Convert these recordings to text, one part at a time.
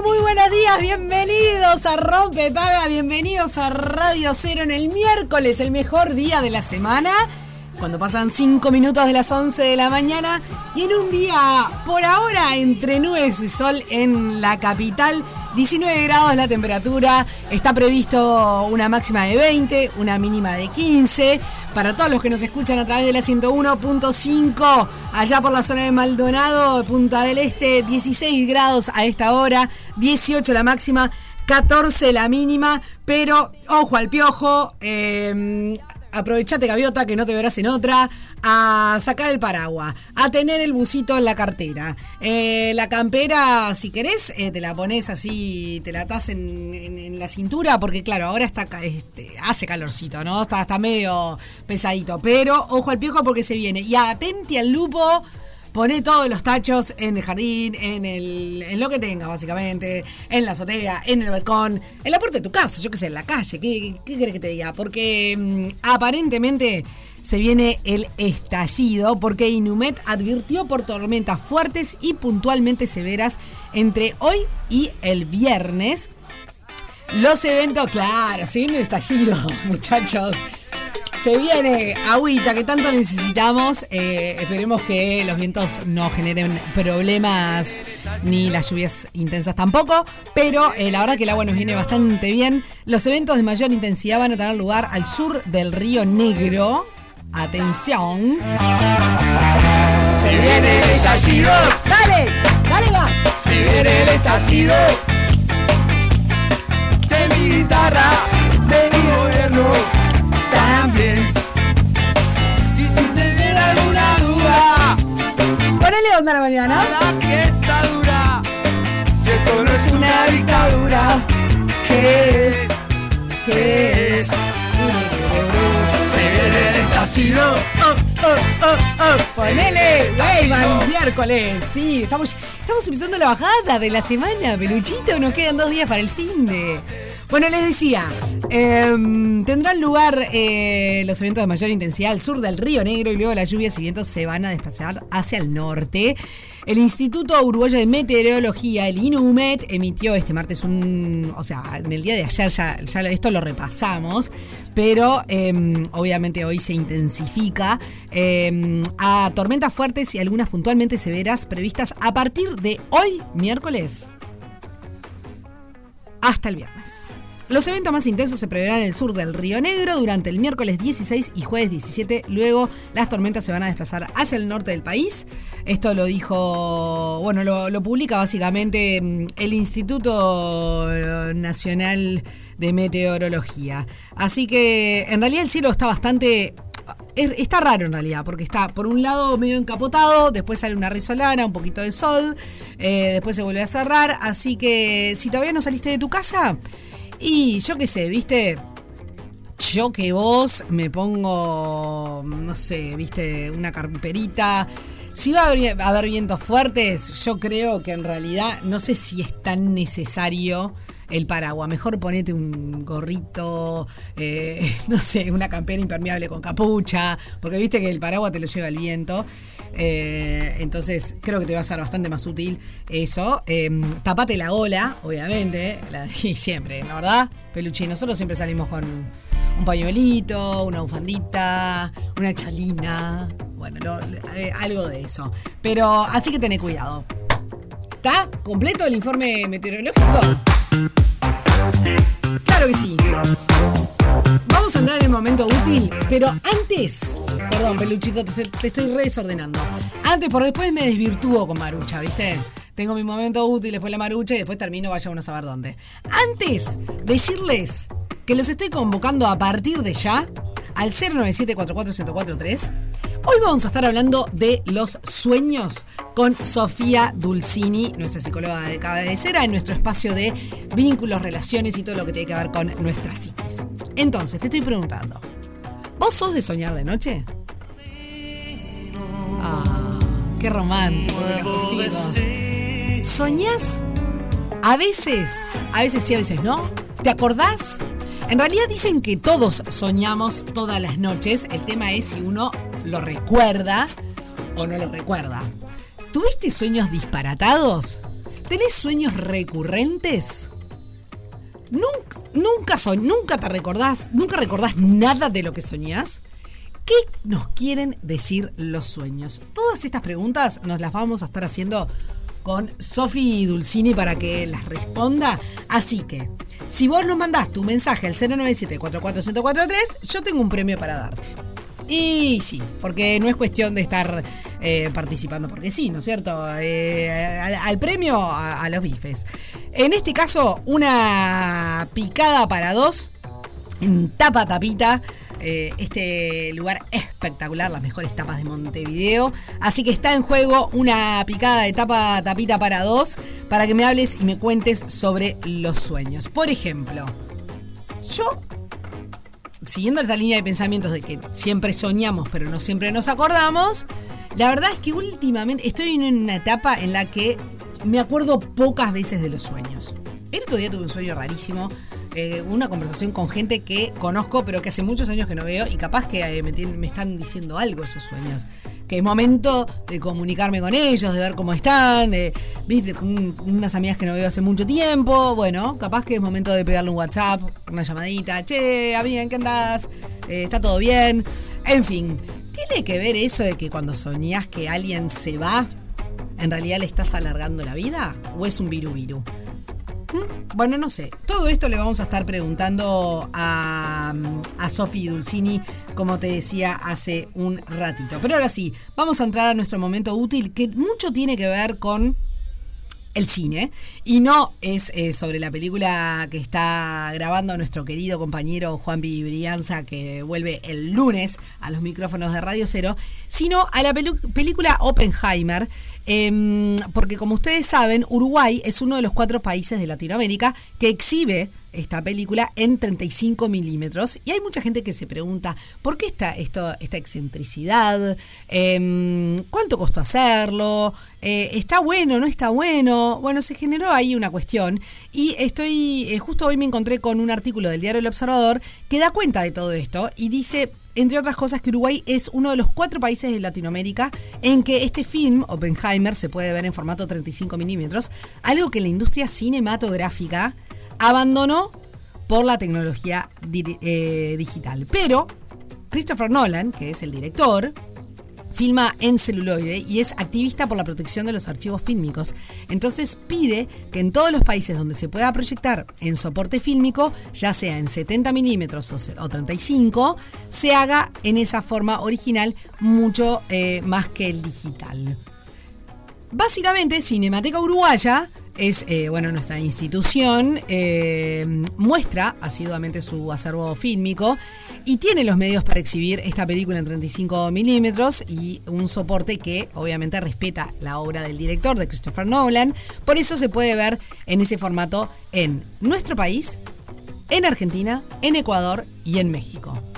muy buenos días, bienvenidos a Rompe Paga, bienvenidos a Radio Cero en el miércoles, el mejor día de la semana, cuando pasan 5 minutos de las 11 de la mañana y en un día por ahora entre nubes y sol en la capital, 19 grados la temperatura, está previsto una máxima de 20, una mínima de 15. Para todos los que nos escuchan a través de la 101.5, allá por la zona de Maldonado, Punta del Este, 16 grados a esta hora, 18 la máxima, 14 la mínima, pero ojo al piojo, eh, aprovechate gaviota que no te verás en otra, a sacar el paraguas, a tener el busito en la cartera. Eh, la campera, si querés, eh, te la pones así, te la atás en, en- la cintura, porque claro, ahora está este, hace calorcito, ¿no? Está, está medio pesadito, pero ojo al piojo porque se viene. Y atente al lupo. Poné todos los tachos en el jardín, en, el, en lo que tenga, básicamente, en la azotea, en el balcón, en la puerta de tu casa, yo qué sé, en la calle. ¿Qué, qué querés que te diga? Porque mm, aparentemente se viene el estallido, porque Inumet advirtió por tormentas fuertes y puntualmente severas entre hoy y el viernes. Los eventos, claro, se viene el estallido, muchachos. Se viene agüita que tanto necesitamos. Eh, esperemos que los vientos no generen problemas ni las lluvias intensas tampoco. Pero eh, la verdad que el agua nos viene bastante bien. Los eventos de mayor intensidad van a tener lugar al sur del río Negro. Atención. Se viene el estallido, ¡Dale! ¡Dale gas! se viene el estallido de mi guitarra, de mi gobierno también. Y si tienen alguna duda, Ponele onda a la mañana. la que está dura, si esto no es una dictadura, ¿qué es? ¿Qué es? El estallido. oh, oh, oh, oh. Ponele, Weyman, miércoles. Sí, estamos, estamos empezando la bajada de la semana, peluchito. Nos quedan dos días para el fin de. Bueno, les decía, em, tendrán lugar eh, los eventos de mayor intensidad al sur del Río Negro y luego las lluvias y vientos se van a desplazar hacia el norte. El Instituto Uruguayo de Meteorología, el INUMET, emitió este martes un. O sea, en el día de ayer ya, ya esto lo repasamos, pero em, obviamente hoy se intensifica em, a tormentas fuertes y algunas puntualmente severas previstas a partir de hoy, miércoles, hasta el viernes. Los eventos más intensos se preverán en el sur del Río Negro durante el miércoles 16 y jueves 17. Luego las tormentas se van a desplazar hacia el norte del país. Esto lo dijo, bueno, lo, publica básicamente mm, el Instituto Nacional de Meteorología. Así que en realidad el cielo está bastante es- está raro en realidad, porque está por un lado medio encapotado, después sale una risolana, un poquito de sol, eh, después se vuelve a cerrar. Así que si todavía no saliste de tu casa, y yo qué sé, viste, yo que vos me pongo, no sé, viste, una carperita. Si va a haber, vientos fuertes, yo creo que en realidad no sé si es tan necesario el paraguas. Mejor ponete un gorrito, eh, no sé, una campera impermeable con capucha, porque viste que el paraguas te lo lleva el viento. Eh, entonces creo que te va a ser bastante más útil eso. Eh, tapate la ola, obviamente, y siempre, ¿no verdad? Peluchi, nosotros siempre salimos con un pañuelito, una bufandita, una chalina, bueno, eh, algo de eso. Pero así que tené cuidado. ¿Está completo el informe meteorológico? Claro que sí. Vamos a entrar en el momento útil, pero antes. Perdón, peluchito, te, estoy re desordenando. Antes, porque después me desvirtúo con Marucha, ¿viste? Tengo mi momento útil, después la Marucha y después termino, vaya uno a saber dónde. Antes, decirles que los estoy convocando a partir de ya al 097-44143. Hoy vamos a estar hablando de los sueños con Sofía Dulcini, nuestra psicóloga de cabecera, en nuestro espacio de vínculos, relaciones y todo lo que tiene que ver con nuestra psiquis. Entonces, te estoy preguntando, ¿vos sos de soñar de noche? Ah, qué romántico los chicos. ¿Soñás? A veces, a veces sí, a veces no. ¿Te acordás? En realidad dicen que todos soñamos todas las noches. El tema es si uno lo recuerda o no lo recuerda. ¿Tuviste sueños disparatados? ¿Tenés sueños recurrentes? ¿Nunca, nunca, soñ- nunca te recordás, nunca recordás nada de lo que soñás? ¿Qué nos quieren decir los sueños? Todas estas preguntas nos las vamos a estar haciendo con Sofi Dulcini para que las responda. Así que, si vos nos mandás tu mensaje al 097-44143, yo tengo un premio para darte. Y sí, porque no es cuestión de estar eh, participando, porque sí, ¿no es cierto? Eh, al, premio a, a los bifes. En este caso, una picada para dos en Tapa Tapita. eh, este lugar espectacular, las mejores tapas de Montevideo. Así que está en juego una picada de tapa tapita para dos para que me hables y me cuentes sobre los sueños. Por ejemplo, yo, siguiendo esta línea de pensamientos de que siempre soñamos pero no siempre nos acordamos, la verdad es que últimamente estoy en una etapa en la que me acuerdo pocas veces de los sueños. El otro día tuve un sueño rarísimo, eh, una conversación con gente que conozco pero que hace muchos años que no veo y capaz que eh, me, me están diciendo algo esos sueños. Que es momento de comunicarme con ellos, de ver cómo están, viste, Un- unas amigas que no veo hace mucho tiempo. Bueno, capaz que es momento de pegarle un WhatsApp, una llamadita. Che, amiga, ¿en qué andás? Eh, ¿Está todo bien? En fin, ¿tiene que ver eso de que cuando soñás que alguien se va, en realidad le estás alargando la vida? ¿O es un viru viru? ¿Mm? Bueno, no sé. Todo esto le vamos a estar preguntando a, a Sofi Dulcini, como te decía hace un ratito. Pero ahora sí, vamos a entrar a nuestro momento útil, que mucho tiene que ver con el cine y no es eh, sobre la película que está grabando nuestro querido compañero Juan. Brianza que vuelve el lunes a los micrófonos de Radio Cero, sino a la película Oppenheimer, em, porque como ustedes saben, Uruguay es uno de los cuatro países de Latinoamérica que exhibe esta película en 35 milímetros y hay mucha gente que se pregunta ¿por qué está esto, esta excentricidad? Em, ¿Cuánto costó hacerlo? Eh, ¿Está bueno? ¿No está bueno? Bueno, se generó ahí una cuestión y estoy, eh, justo hoy me encontré con un artículo del diario El Observador que da cuenta de todo esto y dice entre otras cosas, que Uruguay es uno de los cuatro países de Latinoamérica en que este film, Oppenheimer, se puede ver en formato 35 milímetros, algo que la industria cinematográfica abandonó por la tecnología eh, digital. Pero Christopher Nolan, que es el director, filma en celuloide y es activista por la protección de los archivos fílmicos. Entonces pide que en todos los países donde se pueda proyectar en soporte fílmico, ya sea en 70 milímetros o 35, se haga en esa forma original mucho eh, más que el digital. Básicamente, Cinemateca Uruguaya es eh, bueno nuestra institución, eh, muestra asiduamente su acervo fílmico y tiene los medios para exhibir esta película en 35 milímetros y un soporte que obviamente respeta la obra del director, de Christopher Nolan. Por eso se puede ver en ese formato en nuestro país, en Argentina, en Ecuador y en México.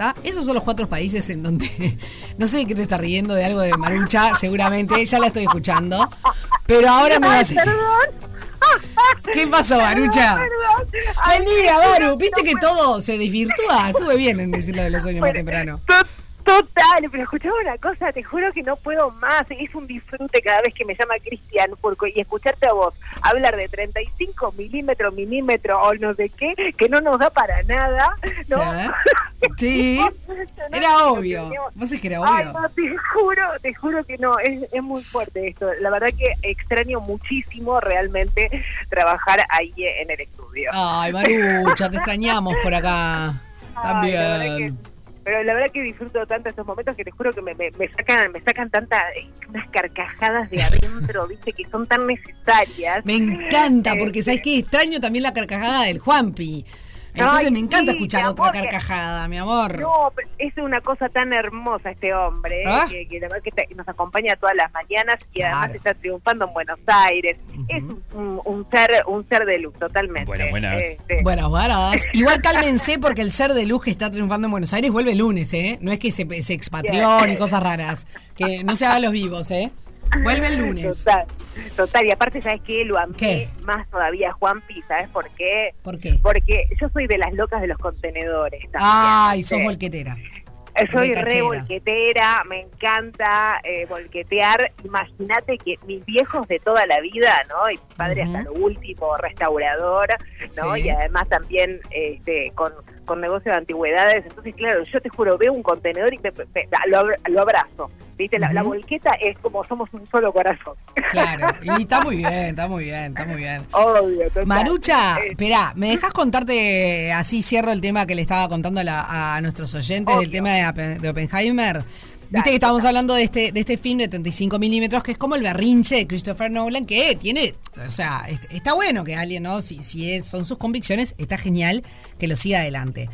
¿Está? Esos son los cuatro países en donde. No sé de qué te estás riendo de algo de Marucha, seguramente, ya la estoy escuchando. Pero ahora me vas a decir. ¿Qué pasó, Barucha? Ay, Buen día, Viste que todo se desvirtúa. Estuve bien en decirlo de los sueños más temprano. To- Total, pero escuchame una cosa, te juro que no puedo más. Es un disfrute cada vez que me llama Cristian Furco y escucharte a vos hablar de 35 milímetros, milímetros o no sé qué, que no nos da para nada. ¿no? Sí, No, era obvio. Vos es que era Ay, obvio. no, te juro, te juro que no, es, es muy fuerte esto. La verdad que extraño muchísimo realmente trabajar ahí en el estudio. Ay, Marucha, te extrañamos por acá. También. Pero la verdad que disfruto tanto estos momentos que te juro que me, me, me sacan me sacan tantas unas carcajadas de adentro, viste, que son tan necesarias. Me encanta, Eh, porque ¿sabes qué? Extraño también la carcajada del Juanpi. Entonces Ay, me encanta sí, escuchar otra amor, que- carcajada, mi amor. No, pero es una cosa tan hermosa este hombre, Ah. que, que la verdad que nos acompaña todas las mañanas y además está triunfando en Buenos Aires. Es un, un ser un ser de luz, totalmente. Buenas, buenas. Este, Buenas, buenas. Igual cálmense porque el ser de luz que está triunfando en Buenos Aires vuelve el lunes, ¿eh? No es que se, se expatrió ni cosas raras. Que no se hagan los vivos, ¿eh? Vuelve el lunes. Total, total. Y aparte, ¿sabes qué? Lo amé ¿Qué? más todavía, Juanpi, ¿sabes por qué? ¿Por qué? Porque yo soy de las locas de los contenedores. también, Ay, sos volquetera. Eh, Soy re volquetera, me encanta eh, volquetear. Imagínate que mis viejos de toda la vida, ¿no? Y mi padre hasta lo último, restaurador, ¿no? Sí. Y además también este, con, con negocio de antigüedades. Entonces, claro, yo te juro, veo un contenedor y me- me- lo, abra- lo abrazo. ¿Viste? La, la Ujú. volqueta es como somos un solo corazón. Claro. Y está muy bien, está muy bien, está muy bien. Obvio, total. Marucha, Eh, espera, ¿me dejas contarte, así cierro el tema que le estaba contando a, la- a nuestros oyentes del Obvio. tema de, de Oppenheimer? Viste que estábamos hablando de este, de este film de 35 milímetros, que es como el berrinche de Christopher Nolan, que tiene, o sea, est- está bueno que alguien, ¿no? Si, si es, son sus convicciones, está genial que lo siga adelante.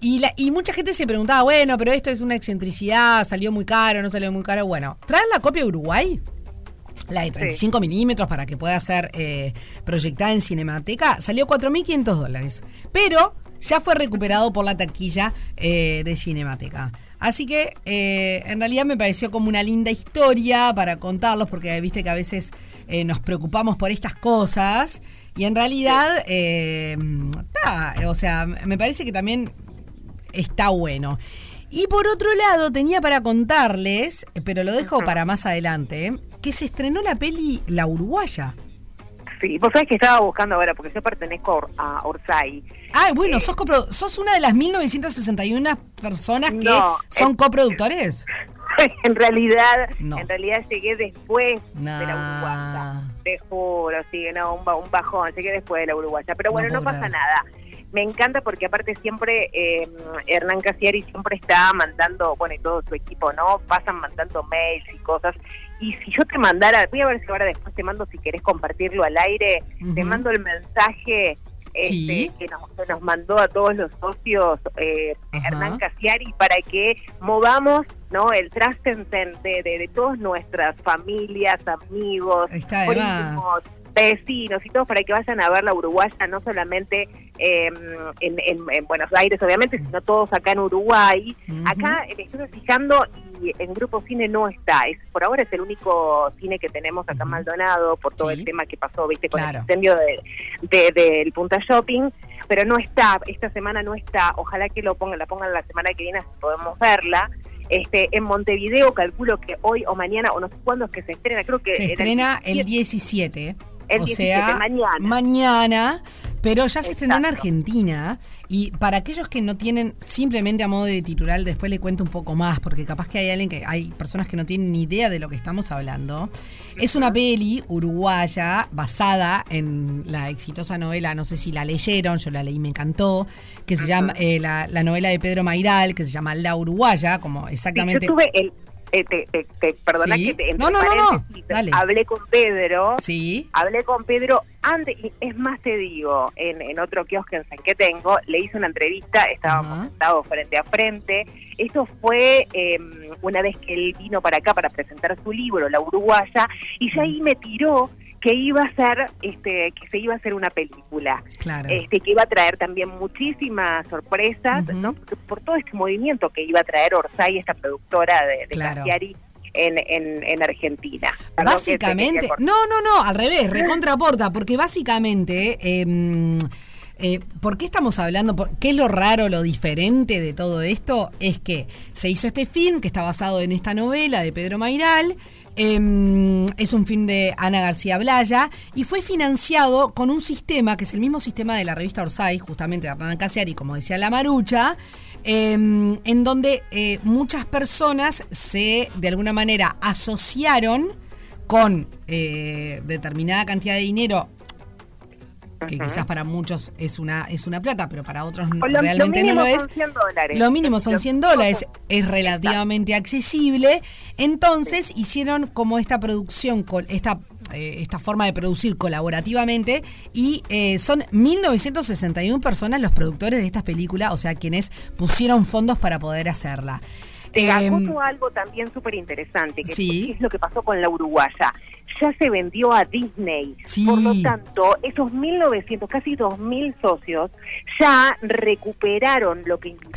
Y, la, y mucha gente se preguntaba, bueno, pero esto es una excentricidad, salió muy caro, no salió muy caro. Bueno, ¿traen la copia de Uruguay? La de 35 milímetros para que pueda ser eh, proyectada en Cinemateca salió 4.500 dólares. Pero ya fue recuperado por la taquilla eh, de Cinemateca. Así que eh, en realidad me pareció como una linda historia para contarlos, porque viste que a veces eh, nos preocupamos por estas cosas. Y en realidad, eh, ta, o sea, me parece que también está bueno. Y por otro lado, tenía para contarles, pero lo dejo para más adelante, que se estrenó la peli La Uruguaya. Sí, vos sabés que estaba buscando ahora, porque yo pertenezco a Or- a Orsay. Ay, bueno, Eh, sos, copro- sos una de las 1961 personas que No, son coproductores. en realidad, No. en realidad llegué después Nah. de la uruguaya. Te juro, sí, no, un, ba- un bajón, llegué después de la uruguaya. Pero No bueno, no, pasa creer. nada. Me encanta porque aparte siempre eh, Hernán Casiari siempre está mandando, bueno, y todo su equipo, ¿no? Pasan mandando mails y cosas. Y si yo te mandara, voy a ver si ahora después te mando si querés compartirlo al aire, te mando el mensaje este, Sí. que, nos, que nos mandó a todos los socios eh. Hernán Casiari para que movamos no el trascendente de, de todas nuestras familias, amigos, primos, vecinos y todos para que vayan a ver la uruguaya, no solamente eh, en, en- en Buenos Aires, obviamente, sino todos acá en Uruguay. Acá eh, me estuve fijando y en Grupo Cine no está. Es, por ahora es el único cine que tenemos acá en Maldonado por todo Sí. el tema que pasó, viste, con Claro. el incendio de- de- del Punta Shopping. Pero no está, esta semana no está. Ojalá que lo pongan, la pongan la semana que viene, así podemos verla. Este, en Montevideo calculo que hoy o mañana, o no sé cuándo es que se estrena, creo que Se estrena el 17. 17. El o 17, sea, mañana. mañana, pero ya se estrenó en Exacto. Argentina. Y para aquellos que no tienen, simplemente a modo de titular, después le cuento un poco más, porque capaz que hay alguien que hay personas que no tienen ni idea de lo que estamos hablando. Es una peli uruguaya basada en la exitosa novela, no sé si la leyeron, yo la leí, me encantó, que se llama eh, la, la novela de Pedro Mairal, que se llama La Uruguaya, como Sí, exactamente. yo tuve el. Eh, te, te- te- perdona Sí. que te. entre No, no, no, no. Hablé con Pedro. Sí. Hablé con Pedro antes, y es más te digo, en, en otro kiosco que tengo, le hice una entrevista, estábamos Ajá. sentados frente a frente. Esto fue eh, una vez que él vino para acá para presentar su libro, La Uruguaya, y ya ahí me tiró que iba a ser, este, que se iba a hacer una película. Claro. Este, que iba a traer también muchísimas sorpresas. ¿no? Por, por todo este movimiento que iba a traer Orsay, esta productora de, de Claro. En, en, en Argentina. Perdón Básicamente, no, no, no, al revés, recontraporta, porque básicamente, eh, eh, ¿por qué estamos hablando? ¿Qué es lo raro, lo diferente de todo esto? Es que se hizo este film que está basado en esta novela de Pedro Mairal. eh, es un film de Ana García Blaya y fue financiado con un sistema que es el mismo sistema de la revista Orsay, justamente de Hernán Casiari, como decía la Marucha, eh, en donde eh, muchas personas se de alguna manera asociaron con eh, determinada cantidad de dinero que quizás para muchos es una es una plata, pero para otros no- lo- lo realmente no mínimo lo es. son 100 dólares. Lo mínimo son Lo 100 mínimo dólares, es relativamente accesible. Entonces hicieron como esta producción, esta, eh, esta forma de producir colaborativamente y eh, son 1961 personas los productores de estas películas, o sea, quienes pusieron fondos para poder hacerla. Te Em, acoto algo también súper interesante, que Sí. es lo que pasó con la uruguaya. Ya se vendió a Disney. Sí. Por lo tanto, esos 1.900, casi 2.000 socios ya recuperaron lo que invirtieron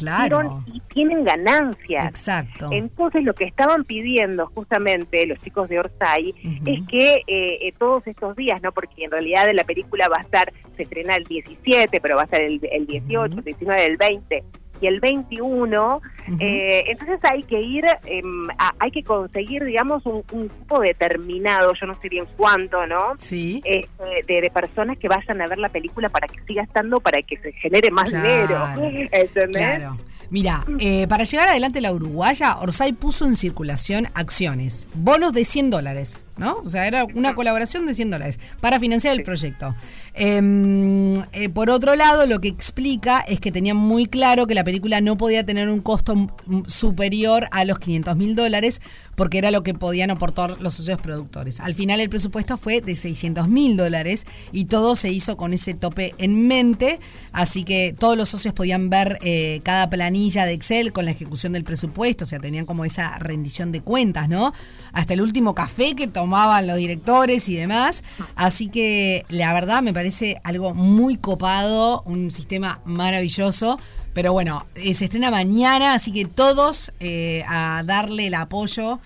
Claro. y tienen ganancias. Exacto. Entonces lo que estaban pidiendo justamente los chicos de Orsay es que eh, eh, todos estos días, ¿no? Porque en realidad la película va a estar, se estrena el 17, pero va a estar el, el 18, el 19, el 20 y el 21. eh, entonces hay que ir, em, a- hay que conseguir, digamos, un, un grupo determinado, yo no sé bien cuánto, ¿no? Sí. Este, de, de personas que vayan a ver la película para que siga estando, para que se genere más Claro. dinero. ¿Entendés? Claro. Mira, eh, para llevar adelante la uruguaya, Orsay puso en circulación acciones, bonos de 100 dólares, ¿no? O sea, era una colaboración de 100 dólares para financiar el proyecto. Em, eh, por otro lado, lo que explica es que tenían muy claro que la película no podía tener un costo superior a los 500 mil dólares porque era lo que podían aportar los socios productores. Al final el presupuesto fue de 600 mil dólares y todo se hizo con ese tope en mente, así que todos los socios podían ver eh, cada planilla de Excel con la ejecución del presupuesto, o sea, tenían como esa rendición de cuentas, ¿no? Hasta el último café que tomaban los directores y demás, así que la verdad me parece algo muy copado, un sistema maravilloso. Pero bueno, eh, se estrena mañana, así que todos eh, a darle el apoyo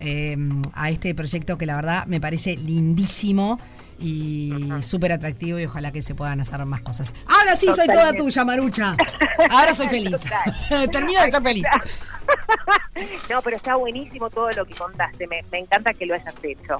eh, a este proyecto que la verdad me parece lindísimo y súper atractivo y ojalá que se puedan hacer más cosas. Ahora sí soy toda tuya, Marucha. Ahora soy feliz. Termino de ser feliz. No, pero está buenísimo todo lo que contaste. Me, me encanta que lo hayas hecho.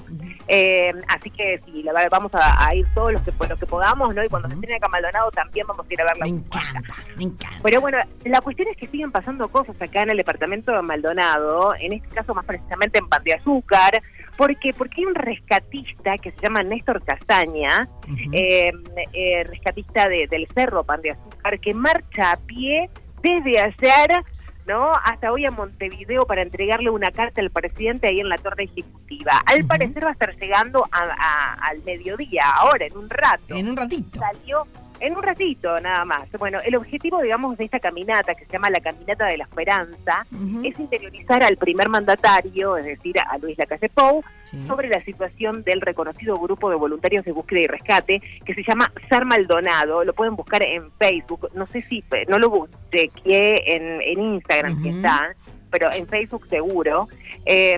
Eh, así que sí, la verdad, vamos a, a ir todos los que, los que podamos, ¿no? Y cuando se estrene acá Maldonado también vamos a ir a ver la Me encanta, me encanta. Pero bueno, la cuestión es que siguen pasando cosas acá en el departamento de Maldonado, en este caso más precisamente en Pan de Azúcar, porque porque hay un rescatista que se llama Néstor Castaña, eh, eh, rescatista de- del Cerro Pan de Azúcar, que marcha a pie desde ayer, ¿no? Hasta hoy a Montevideo para entregarle una carta al presidente ahí en la torre ejecutiva. Al parecer va a estar llegando a- a- al mediodía, ahora, en un rato En un ratito. salió en un ratito nada más. Bueno, el objetivo, digamos, de esta caminata, que se llama la Caminata de la Esperanza, es interiorizar al primer mandatario, es decir, a Luis Lacalle Pou, Sí. sobre la situación del reconocido grupo de voluntarios de búsqueda y rescate, que se llama SAR Maldonado. Lo pueden buscar en Facebook. No sé si, no lo chequeé en, en Instagram, que Ujú. está, pero en Facebook seguro. Eh,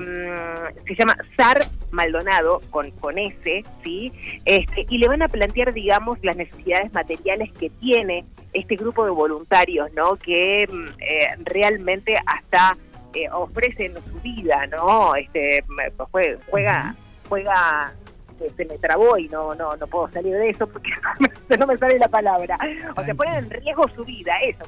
se llama SAR Maldonado, con, con S, ¿sí? Este, y le van a plantear, digamos, las necesidades materiales que tiene este grupo de voluntarios, ¿no? Que mm, eh, realmente hasta eh, ofrecen su vida, ¿no? Este, me- pues, jue- juega, juega, se me trabó y no, no, no puedo salir de eso porque no me sale la palabra. O sea, ponen en riesgo su vida, eso.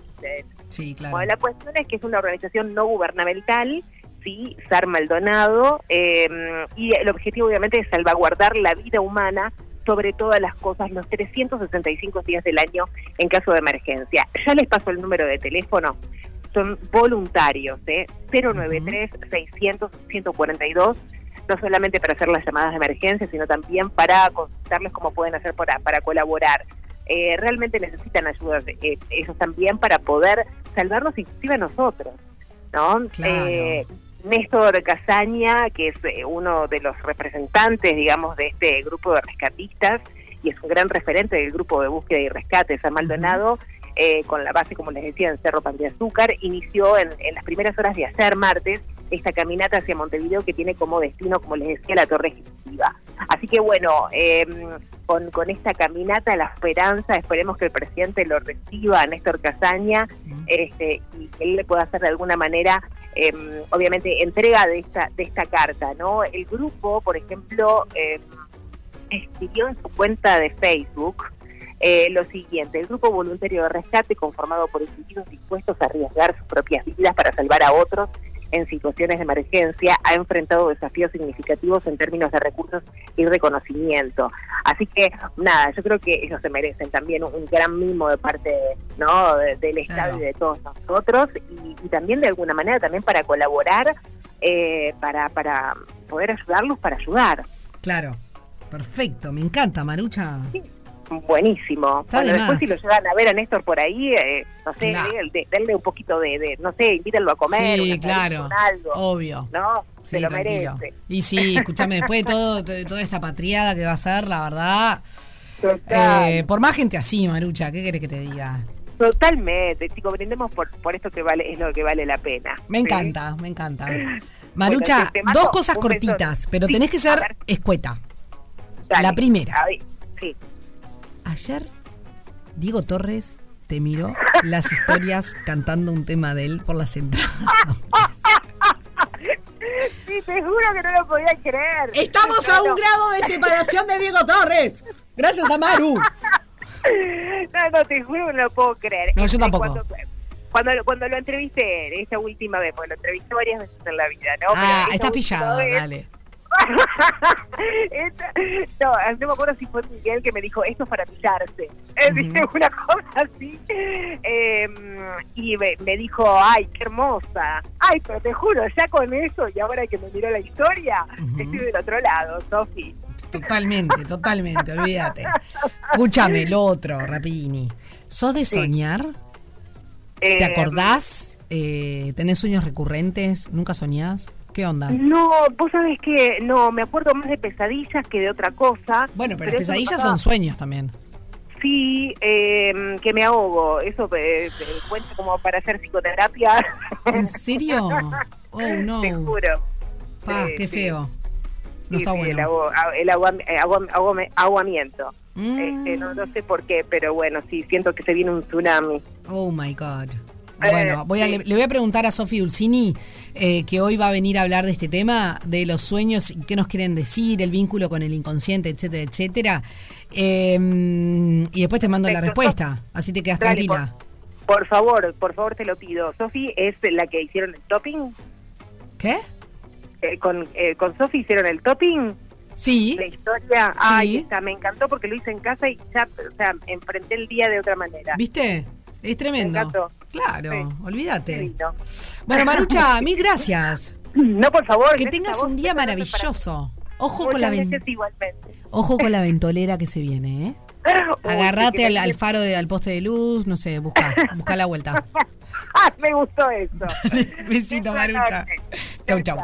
Sí, claro. Bueno, la cuestión es que es una organización no gubernamental, sí, SAR Maldonado, eh, y el objetivo obviamente es salvaguardar la vida humana sobre todas las cosas los 365 días del año en caso de emergencia. Ya les paso el número de teléfono, son voluntarios, ¿eh? 093-600-142, no solamente para hacer las llamadas de emergencia, sino también para consultarles cómo pueden hacer para, para colaborar. Eh, realmente necesitan ayuda eh, ellos también para poder salvarnos inclusive a nosotros, ¿no? Claro. Eh, Néstor Casaña, que es eh, uno de los representantes, digamos, de este grupo de rescatistas y es un gran referente del grupo de búsqueda y rescate San Maldonado, eh, con la base, como les decía, en Cerro Pan de Azúcar, inició en, en las primeras horas de ayer, martes, esta caminata hacia Montevideo que tiene como destino, como les decía, la Torre Ejecutiva. Así que bueno, eh, con, con esta caminata, la esperanza, esperemos que el presidente lo reciba Néstor Casaña este, y que él le pueda hacer de alguna manera, eh, obviamente, entrega de esta, de esta carta. ¿no? El grupo, por ejemplo, eh, escribió en su cuenta de Facebook eh, lo siguiente, el grupo voluntario de rescate conformado por individuos dispuestos a arriesgar sus propias vidas para salvar a otros en situaciones de emergencia ha enfrentado desafíos significativos en términos de recursos y reconocimiento. Así que nada, yo creo que ellos se merecen también un, un gran mimo de parte no de- del Estado Claro. y de todos nosotros y, y también de alguna manera también para colaborar, eh, para, para poder ayudarlos, para ayudar. Claro. Perfecto, me encanta, Marucha. Buenísimo. Está Bueno, después si lo llevan a ver a Néstor por ahí, eh, no sé, Claro. de- de- denle un poquito de, de, no sé, invítenlo a comer. Sí, una claro. con algo, Obvio. ¿No? Sí, Se lo tranquilo. merece. Y sí, escúchame, después de todo, de toda esta patriada que va a ser, la verdad. Total. eh, por más gente así, Marucha, ¿qué querés que te diga? Totalmente, chicos, brindemos por, por esto que vale, es lo que vale la pena. Me ¿sí? encanta, me encanta. Marucha, te- te mando dos cosas beso. cortitas, pero Sí, tenés que ser escueta. Dale. la primera. Ver, sí. Ayer, Diego Torres te miró las historias cantando un tema de él por las entradas. Sí, te juro que no lo podía creer. Estamos No, a un no. grado de separación de Diego Torres. Gracias a Maru. No, no, te juro que no lo puedo creer. No, yo Este, tampoco. Cuando, cuando, lo- cuando lo entrevisté, esta última vez, porque lo entrevisté varias veces en la vida, ¿no? Ah, está pillado, vez- dale. Esta- no, no me acuerdo si fue Miguel que me dijo, esto es para pillarse. Eh, ¿viste? Una cosa así. Eh, y me, me dijo, ay, qué hermosa. Ay, pero te juro, ya con eso, y ahora que me miró la historia, estoy del otro lado, Sofi. Totalmente, totalmente, olvídate. Escúchame, lo otro, Rapini. ¿Sos de Sí. soñar? Eh, ¿Te acordás? Eh, ¿Tenés sueños recurrentes? ¿Nunca soñás? ¿Qué onda? No, vos sabés que no, me acuerdo más de pesadillas que de otra cosa. Bueno, pero las pesadillas son sueños también. Sí, eh, que me ahogo. Eso eh, eh, cuenta como para hacer psicoterapia. ¿En serio? Oh, no. Te juro. Pa, qué feo. No Sí, está sí, bueno. El, agu- el eh, agua- aguamiento. Mm. Este, no, no sé por qué, pero bueno, sí, siento que se viene un tsunami. Oh my God. Eh, Bueno, voy a, le, le voy a preguntar a Sofi Dulcini, eh, que hoy va a venir a hablar de este tema, de los sueños, y qué nos quieren decir, el vínculo con el inconsciente, etcétera, etcétera. Eh, y después te mando la respuesta, así te quedas Dale, tranquila. Por, por favor, por favor te lo pido. Sofi es la que hicieron el topping. ¿Qué? Eh, con eh, con Sofi hicieron el topping. Sí. La historia. Sí. Está, me encantó porque lo hice en casa y ya, o sea, enfrenté el día de otra manera. ¿Viste? Es tremendo. Me encantó. Claro, Sí. Olvídate. Bueno, Marucha, mil gracias. No, por favor. Que tengas un día maravilloso. Ojo con la ven- ojo con la ventolera que se viene, ¿eh? Uy, Agarrate que al, faro de, al poste de luz, no sé, busca, busca la vuelta. Ah, me gustó eso. Besito, Marucha. Chau, chau.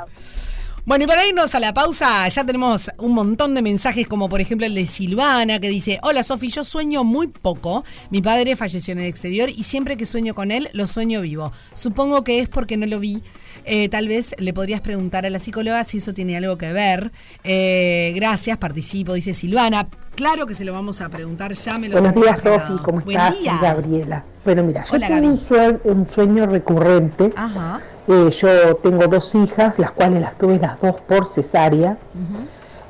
Bueno, y para irnos a la pausa, ya tenemos un montón de mensajes, como por ejemplo el de Silvana, que dice: Hola Sofi, yo sueño muy poco. Mi padre falleció en el exterior y siempre que sueño con él, lo sueño vivo. Supongo que es porque no lo vi. Eh, tal vez le podrías preguntar a la psicóloga si eso tiene algo que ver. Eh, gracias, participo, dice Silvana. Claro que se lo vamos a preguntar, ya me lo Buenos días. Sofi, ¿cómo Buen estás? día. Gabriela. Bueno, mira, yo Hola, tengo un sueño recurrente. Ajá. Eh, yo tengo dos hijas, las cuales las tuve las dos por cesárea.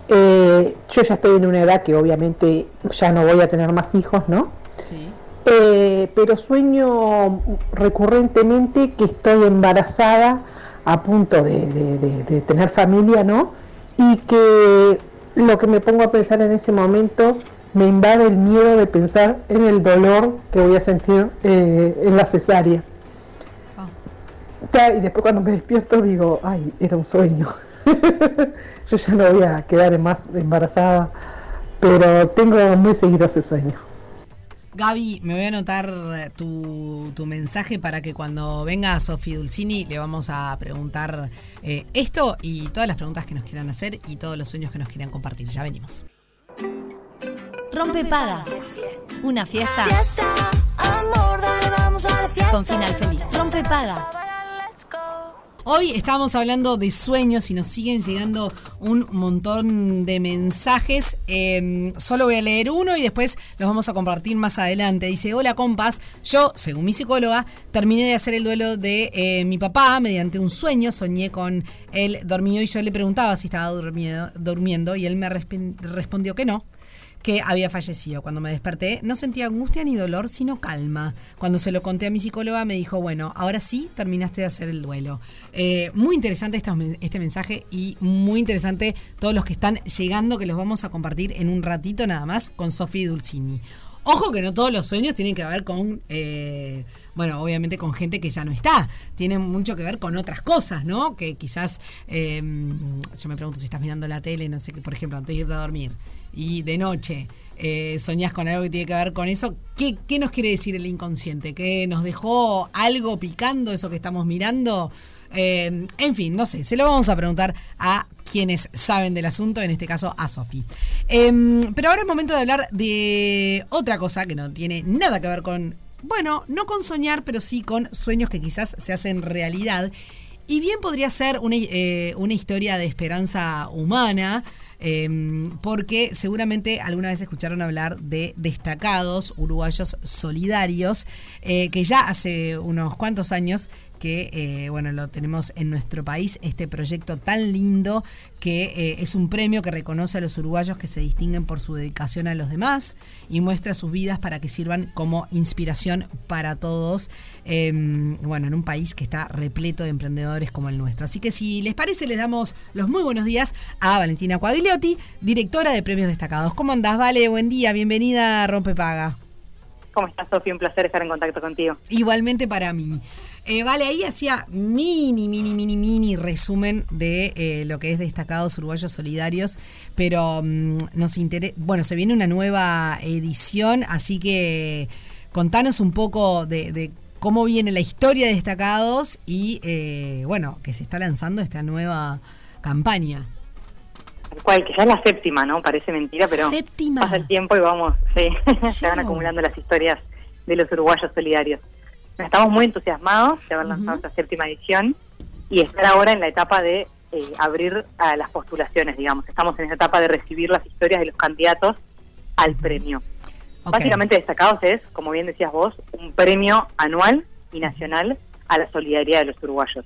Eh, yo ya estoy en una edad que obviamente ya no voy a tener más hijos, ¿no? Sí. Eh, pero sueño recurrentemente que estoy embarazada a punto de, de- de- de tener familia, ¿no? Y que lo que me pongo a pensar en ese momento me invade el miedo de pensar en el dolor que voy a sentir eh, en la cesárea. Y después cuando me despierto digo, ay, era un sueño. Yo ya no voy a quedar más embarazada, pero tengo muy seguido ese sueño. Gaby, me voy a anotar tu, tu mensaje para que cuando venga Sofía Dulcini le vamos a preguntar eh, esto y todas las preguntas que nos quieran hacer y todos los sueños que nos quieran compartir. Ya venimos. Rompe paga. Una fiesta Amor, dale, vamos a la fiesta. con final feliz. Rompe paga. Hoy estamos hablando de sueños y nos siguen llegando un montón de mensajes. Eh, solo voy a leer uno y después los vamos a compartir más adelante. Dice, hola compas, yo, según mi psicóloga, terminé de hacer el duelo de eh, mi papá mediante un sueño. Soñé con él dormido y yo le preguntaba si estaba durmiendo, y él me resp- respondió que no que había fallecido. Cuando me desperté no sentía angustia ni dolor, sino calma. Cuando se lo conté a mi psicóloga me dijo, bueno, ahora sí terminaste de hacer el duelo. Eh, muy interesante estos men- este mensaje y muy interesante todos los que están llegando, que los vamos a compartir en un ratito nada más con Sofía Dulcini. Ojo que no todos los sueños tienen que ver con, eh, bueno, obviamente con gente que ya no está. Tienen mucho que ver con otras cosas, ¿no? Que quizás, eh, yo me pregunto si estás mirando la tele, no sé, por ejemplo, antes de irte a dormir y de noche eh, soñás con algo que tiene que ver con eso, ¿qué, ¿qué nos quiere decir el inconsciente? ¿Que nos dejó algo picando eso que estamos mirando? Eh, en fin, no sé, se lo vamos a preguntar a quienes saben del asunto, en este caso a Sofi. Eh, pero ahora es momento de hablar de otra cosa que no tiene nada que ver con, bueno, no con soñar, pero sí con sueños que quizás se hacen realidad. Y bien podría ser una, eh, una historia de esperanza humana, eh, porque seguramente alguna vez escucharon hablar de destacados uruguayos solidarios, eh, que ya hace unos cuantos años que eh, bueno lo tenemos en nuestro país este proyecto tan lindo que eh, es un premio que reconoce a los uruguayos que se distinguen por su dedicación a los demás y muestra sus vidas para que sirvan como inspiración para todos eh, bueno en un país que está repleto de emprendedores como el nuestro. Así que si les parece les damos los muy buenos días a Valentina Coagliotti directora de premios destacados. ¿cómo andás Vale? buen día bienvenida a Rompepaga ¿Cómo estás, Sofía? Un placer estar en contacto contigo. Igualmente para mí. Eh, vale, ahí hacía mini, mini, mini, mini resumen de eh, lo que es destacados uruguayos solidarios, pero mm, nos interesa, bueno, se viene una nueva edición, así que contanos un poco de, de cómo viene la historia de destacados y, eh, bueno, que se está lanzando esta nueva campaña. Cual, que ya es la séptima, ¿no? Parece mentira, pero Séptima. pasa el tiempo y vamos, sí, se van acumulando las historias de los uruguayos solidarios. Estamos muy entusiasmados de haber lanzado esta séptima edición y estar ahora en la etapa de eh, abrir a las postulaciones, digamos. Estamos en esa etapa de recibir las historias de los candidatos al premio. Básicamente Destacados es, como bien decías vos, un premio anual y nacional a la solidaridad de los uruguayos.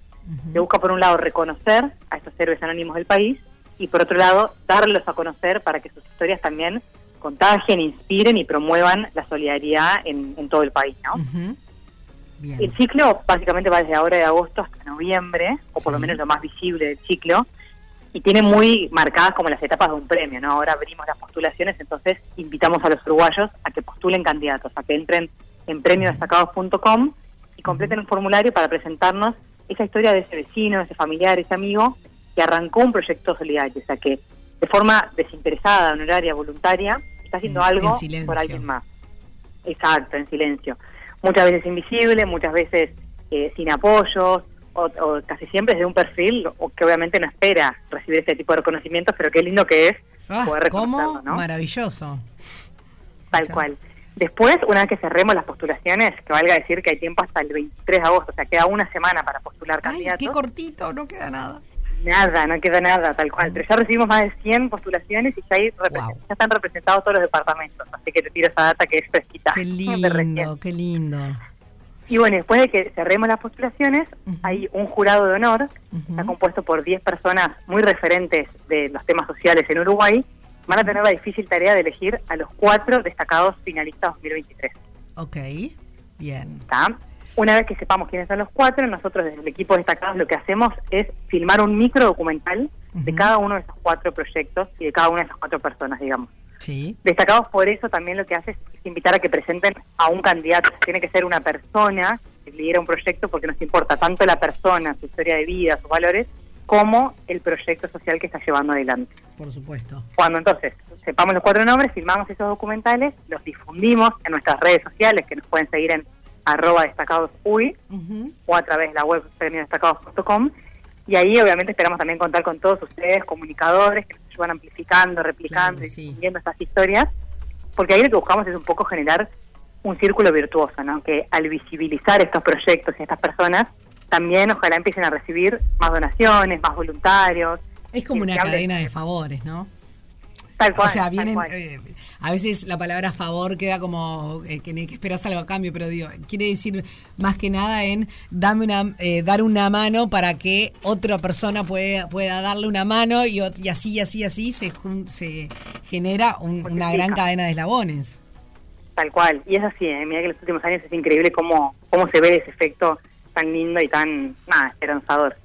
Se busca, por un lado, reconocer a estos héroes anónimos del país y, por otro lado, darlos a conocer para que sus historias también contagien, inspiren y promuevan la solidaridad en, en todo el país. ¿no? Bien. El ciclo básicamente va desde ahora de agosto hasta noviembre, o por lo menos lo más visible del ciclo, y tiene muy marcadas como las etapas de un premio, ¿no? Ahora abrimos las postulaciones, entonces invitamos a los uruguayos a que postulen candidatos, a que entren en premiodestacados.com y completen un formulario para presentarnos esa historia de ese vecino, ese familiar, ese amigo que arrancó un proyecto solidario, o sea que de forma desinteresada, honoraria, voluntaria, está haciendo Mm, algo por alguien más. Exacto, en silencio. Muchas veces invisible, muchas veces eh, sin apoyos, o, o casi siempre desde un perfil o que obviamente no espera recibir este tipo de reconocimientos, pero qué lindo que es Ah, poder ¿Cómo? reconocerlo, ¿no? Maravilloso. Tal Chao. cual. Después, una vez que cerremos las postulaciones, que valga decir que hay tiempo hasta el 23 de agosto, o sea, queda una semana para postular Ay, candidatos. qué cortito, no queda nada. Nada, no queda nada, tal cual. Pero ya recibimos más de 100 postulaciones y ya, hay repre- Wow. ya están representados todos los departamentos. Así que te tiro esa data que es fresquita. Qué lindo, qué lindo. Y bueno, después de que cerremos las postulaciones, hay un jurado de honor, está compuesto por 10 personas muy referentes de los temas sociales en Uruguay. Van a tener la difícil tarea de elegir a los cuatro destacados finalistas 2023. Ok, bien. ¿está? Una vez que sepamos quiénes son los cuatro, nosotros desde el equipo de destacados lo que hacemos es filmar un micro documental de cada uno de esos cuatro proyectos y de cada una de esas cuatro personas, digamos. Sí. Destacados por eso también lo que hace es invitar a que presenten a un candidato. Tiene que ser una persona que lidera un proyecto porque nos importa tanto la persona, su historia de vida, sus valores, como el proyecto social que está llevando adelante. Por supuesto. Cuando entonces sepamos los cuatro nombres, filmamos esos documentales, los difundimos en nuestras redes sociales, que nos pueden seguir en arroba destacadosui Ujú. o a través de la web premiodestacados.com. Y ahí obviamente esperamos también contar con todos ustedes, comunicadores, que nos ayudan amplificando, replicando Claro, sí. estas historias, porque ahí lo que buscamos es un poco generar un círculo virtuoso, ¿no? Que al visibilizar estos proyectos y estas personas, también ojalá empiecen a recibir más donaciones, más voluntarios. Es como una cadena de favores, ¿no? Tal cual, o sea, tal vienen. cual. eh, a veces la palabra favor queda como eh, que, que esperas algo a cambio, pero digo, quiere decir más que nada en dame una, eh, dar una mano para que otra persona pueda, pueda darle una mano y, así, y así, y así se, se genera un- una gran cadena de eslabones. Tal cual, y es así, ¿eh? mira que en los últimos años es increíble cómo, cómo se ve ese efecto tan lindo y tan, nada, esperanzador.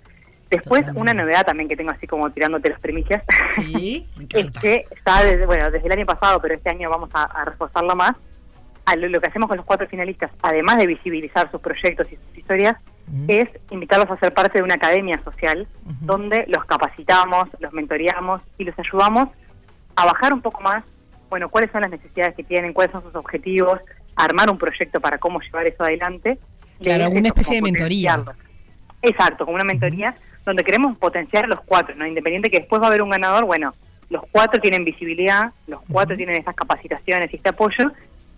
Después, una novedad también que tengo así como tirándote las primicias, Sí, me es que está desde, bueno, desde el año pasado, pero este año vamos a, a reforzarlo más, a lo, lo que hacemos con los cuatro finalistas, además de visibilizar sus proyectos y sus historias, es invitarlos a ser parte de una academia social donde los capacitamos, los mentoreamos y los ayudamos a bajar un poco más, bueno, cuáles son las necesidades que tienen, cuáles son sus objetivos, armar un proyecto para cómo llevar eso adelante. Claro, eso, especie de mentoría. Exacto, como una mentoría donde queremos potenciar a los cuatro, ¿no? Independiente que después va a haber un ganador, bueno, los cuatro tienen visibilidad, los cuatro tienen esas capacitaciones y este apoyo,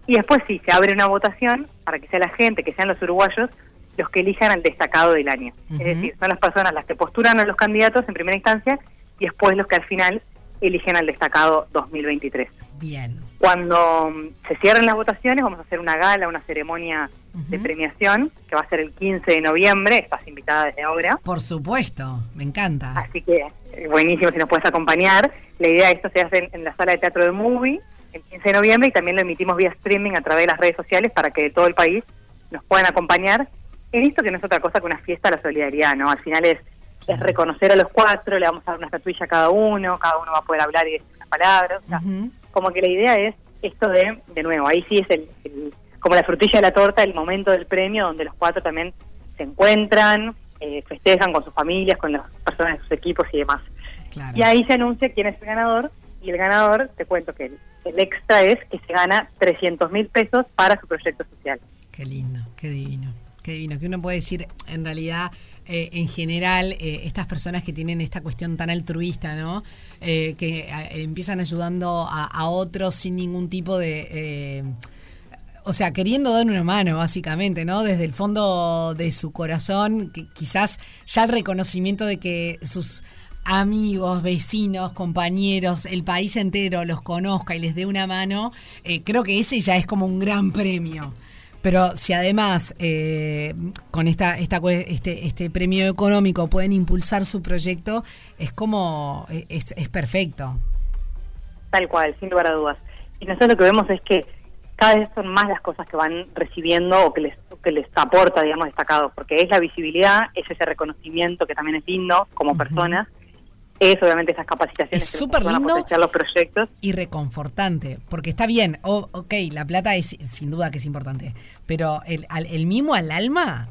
y después sí, se abre una votación para que sea la gente, que sean los uruguayos, los que elijan al destacado del año. Es decir, son las personas las que postulan a los candidatos en primera instancia y después los que al final eligen al destacado 2023. Bien. Cuando mm, se cierren las votaciones, vamos a hacer una gala, una ceremonia de premiación, que va a ser el 15 de noviembre. Estás invitada desde ahora. Por supuesto, me encanta. Así que eh, buenísimo si nos puedes acompañar. La idea de esto se hace en, en la sala de teatro de Movie el 15 de noviembre y también lo emitimos vía streaming a través de las redes sociales para que de todo el país nos puedan acompañar en esto que no es otra cosa que una fiesta de la solidaridad, ¿no? Al final es, es reconocer a los cuatro, le vamos a dar una estatuilla a cada uno, cada uno va a poder hablar y decir unas palabras. o sea. Como que la idea es esto de, de nuevo, ahí sí es el, el- como la frutilla de la torta, el momento del premio donde los cuatro también se encuentran, eh, festejan con sus familias, con las personas de sus equipos y demás. Claro. Y ahí se anuncia quién es el ganador y el ganador, te cuento que el, el extra es que se gana 300 mil pesos para su proyecto social. Qué lindo, qué divino, qué divino. Que uno puede decir, en realidad, eh, en general, eh, estas personas que tienen esta cuestión tan altruista, ¿no? Eh, que empiezan ayudando a, otros sin ningún tipo de... o sea, queriendo dar una mano, básicamente, ¿no? Desde el fondo de su corazón, que quizás ya el reconocimiento de que sus amigos, vecinos, compañeros, el país entero los conozca y les dé una mano, creo que ese ya es como un gran premio. Pero si además eh, con esta, esta este, este premio económico pueden impulsar su proyecto, es como, eh, es, es perfecto. Tal cual, sin lugar a dudas. Y nosotros lo que vemos es que cada vez son más las cosas que van recibiendo o que les, que les aporta, digamos, destacados, porque es la visibilidad, es ese reconocimiento que también es lindo como personas, es obviamente esas capacitaciones Es súper a lindo. los proyectos. y reconfortante, porque está bien, o- ok, la plata es sin duda que es importante, pero el, al- el mimo al alma,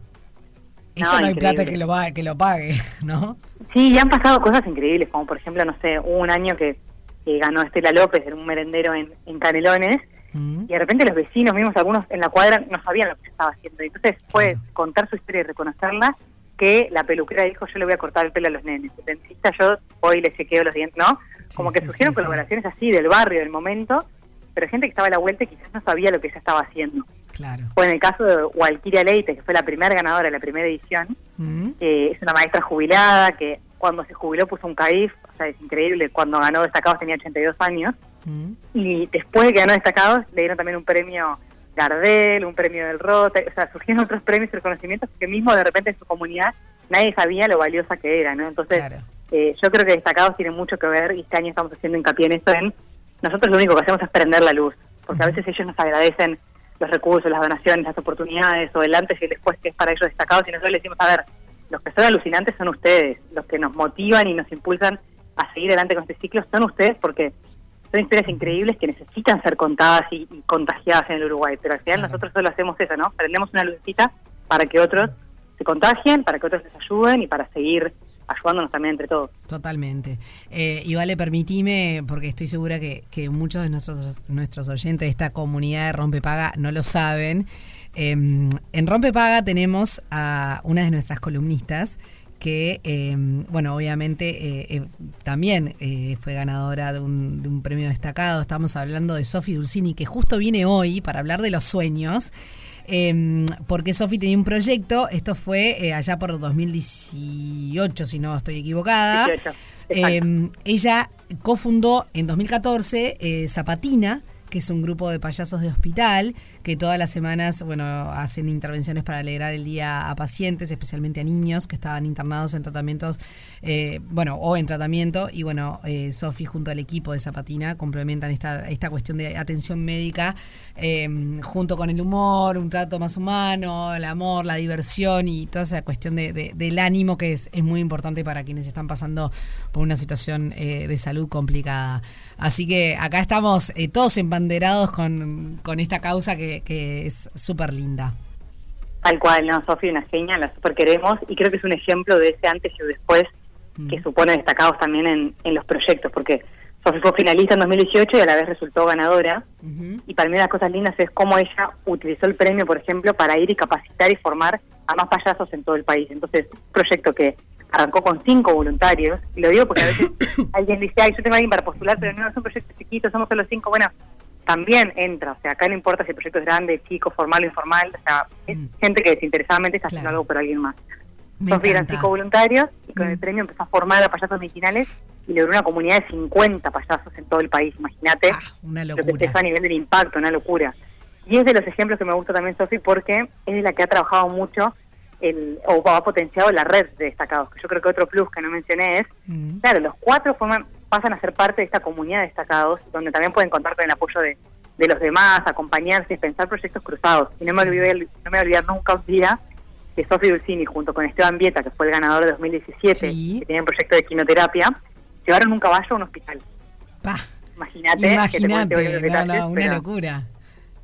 eso No, no, hay plata que lo, que lo pague, ¿no? Sí, y han pasado cosas increíbles, como por ejemplo, no sé, hubo un año que, que ganó Estela López en un merendero en, en Canelones, Mm. y de repente los vecinos mismos, algunos en la cuadra, no sabían lo que se estaba haciendo. Entonces fue contar su historia y reconocerla, que la peluquera dijo, yo le voy a cortar el pelo a los nenes. El dentista, yo voy y le chequeo los dientes, ¿no? Sí, Como que surgieron sí, sí. colaboraciones así del barrio, del momento, pero gente que estaba a la vuelta y quizás no sabía lo que ella estaba haciendo. Claro. Fue en el caso de Walkiria Leite, que fue la primera ganadora de la primera edición, Mm. que es una maestra jubilada, que cuando se jubiló puso un CAIF, o sea, es increíble, cuando ganó destacados tenía 82 años, Mm. y después de que ganó destacados le dieron también un premio Gardel, un premio del Rota, o sea, surgieron otros premios y reconocimientos que mismo de repente en su comunidad nadie sabía lo valiosa que era, ¿no? Entonces, Claro. eh, yo creo que destacados tienen mucho que ver y este año estamos haciendo hincapié en esto, en nosotros lo único que hacemos es prender la luz, porque a veces ellos nos agradecen los recursos, las donaciones, las oportunidades o el antes y el después que es para ellos destacados y nosotros les decimos, a ver, los que son alucinantes son ustedes, los que nos motivan y nos impulsan a seguir adelante con este ciclo son ustedes porque son historias increíbles que necesitan ser contadas y, y contagiadas en el Uruguay, pero al final Claro. nosotros solo hacemos eso, ¿no? Prendemos una lucecita para que otros se contagien, para que otros les ayuden y para seguir ayudándonos también entre todos. Totalmente. Eh, y vale, permitime, porque estoy segura que, que muchos de nuestros, nuestros oyentes de esta comunidad de Rompepaga no lo saben. Eh, en Rompepaga tenemos a una de nuestras columnistas que, eh, bueno, obviamente eh, eh, también eh, fue ganadora de un, de un premio destacado. Estamos hablando de Sofi Dulcini, que justo viene hoy para hablar de los sueños. eh, porque Sofi tenía un proyecto, esto fue allá por 2018, si no estoy equivocada. 18, exacto. ella cofundó en 2014 eh, Zapatina, que es un grupo de payasos de hospital que todas las semanas, bueno, hacen intervenciones para alegrar el día a pacientes, especialmente a niños que estaban internados en tratamientos, eh, bueno, o en tratamiento. Y bueno, eh, Sofi junto al equipo de Zapatina complementan esta, esta cuestión de atención médica eh, junto con el humor, un trato más humano, el amor, la diversión y toda esa cuestión de, de- del ánimo que es, es muy importante para quienes están pasando por una situación eh, de salud complicada. Así que acá estamos eh, todos con, con esta causa que, que es súper linda. Tal cual, no, Sofía, una genia, la super queremos y creo que es un ejemplo de ese antes y después que supone destacados también en, en los proyectos, porque Sofía fue finalista en 2018 y a la vez resultó ganadora. Y para mí las cosas lindas es cómo ella utilizó el premio, por ejemplo, para ir y capacitar y formar a más payasos en todo el país. Entonces, un proyecto que arrancó con cinco voluntarios, y lo digo porque a veces alguien dice, ay, yo tengo a alguien para postular, pero no, es un proyecto chiquito, somos solo cinco. Bueno, también entra, o sea, acá no importa si el proyecto es grande, chico, formal o informal, o sea, es gente que desinteresadamente está haciendo algo por alguien más. Me Sofía eran cinco voluntarios y con Mm. el premio empezó a formar a payasos originales y logró una comunidad de 50 payasos en todo el país, imagínate Ah, una lo que locura. a nivel del impacto, una locura. Y es de los ejemplos que me gusta también, Sofi, porque es de la que ha trabajado mucho el, o ha potenciado la red de destacados, que yo creo que otro plus que no mencioné es, Mm. claro, los cuatro forman, pasan a ser parte de esta comunidad de destacados, donde también pueden contar con el apoyo de, de los demás, acompañarse pensar proyectos cruzados. Y no me olvidé, no me voy a olvidar nunca un día que Sofi Dulcini, junto con Esteban Vieta, que fue el ganador de 2017, Sí. que tenía un proyecto de quimioterapia, llevaron un caballo a un hospital. Imagínate, Imagínate, no, no, una locura.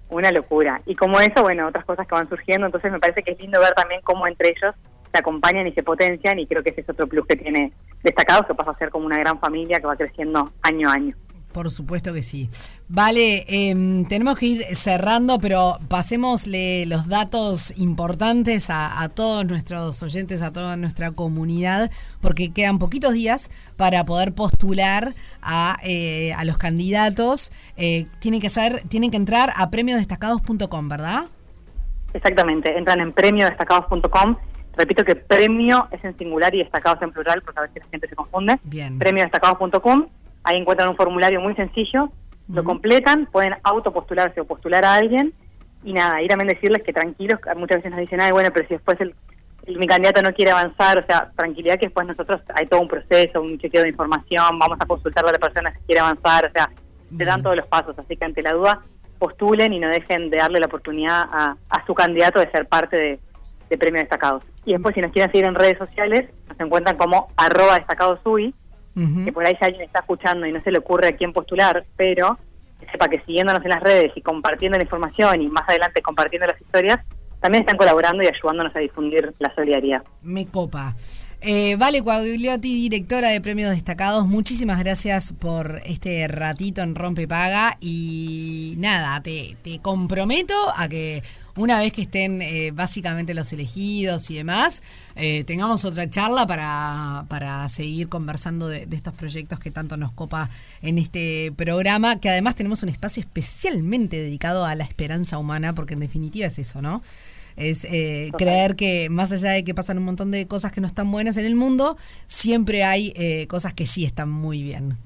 una locura. Y como eso, bueno, otras cosas que van surgiendo, entonces me parece que es lindo ver también cómo entre ellos se acompañan y se potencian y creo que ese es otro plus que tiene destacados, que pasa a ser como una gran familia que va creciendo año a año. Por supuesto que sí. Vale, em, tenemos que ir cerrando, pero pasémosle los datos importantes a, a todos nuestros oyentes, a toda nuestra comunidad, porque quedan poquitos días para poder postular a, eh, a los candidatos. Eh, tienen que ser, tienen que entrar a premiosdestacados.com, ¿verdad? Exactamente, entran en premiodestacados.com. Repito que premio es en singular y destacados en plural, porque a veces la gente se confunde. Bien. Premiodestacados.com, ahí encuentran un formulario muy sencillo, lo completan, pueden autopostularse o postular a alguien. Y nada, y también decirles que tranquilos, muchas veces nos dicen, ay, bueno, pero si después el, el- mi candidato no quiere avanzar, o sea, tranquilidad que después nosotros hay todo un proceso, un chequeo de información, vamos a consultarle a la persona si quiere avanzar, o sea, se dan todos los pasos, así que ante la duda postulen y no dejen de darle la oportunidad a, a su candidato de ser parte de, de Premios Destacados. Y después si nos quieren seguir en redes sociales, nos encuentran como arroba destacadosui, Ujú. que por ahí ya alguien está escuchando y no se le ocurre a quién postular, pero que sepa que siguiéndonos en las redes y compartiendo la información y más adelante compartiendo las historias, también están colaborando y ayudándonos a difundir la solidaridad. Me copa. Eh, vale, Cuadriliotti, directora de Premios Destacados, muchísimas gracias por este ratito en Rompe Paga y nada, te, te comprometo a que una vez que estén eh, básicamente los elegidos y demás, eh, tengamos otra charla para, para seguir conversando de, de estos proyectos que tanto nos copa en este programa, que además tenemos un espacio especialmente dedicado a la esperanza humana, porque en definitiva es eso, ¿no? Es eh, creer que más allá de que pasan un montón de cosas que no están buenas en el mundo, siempre hay eh, cosas que sí están muy bien.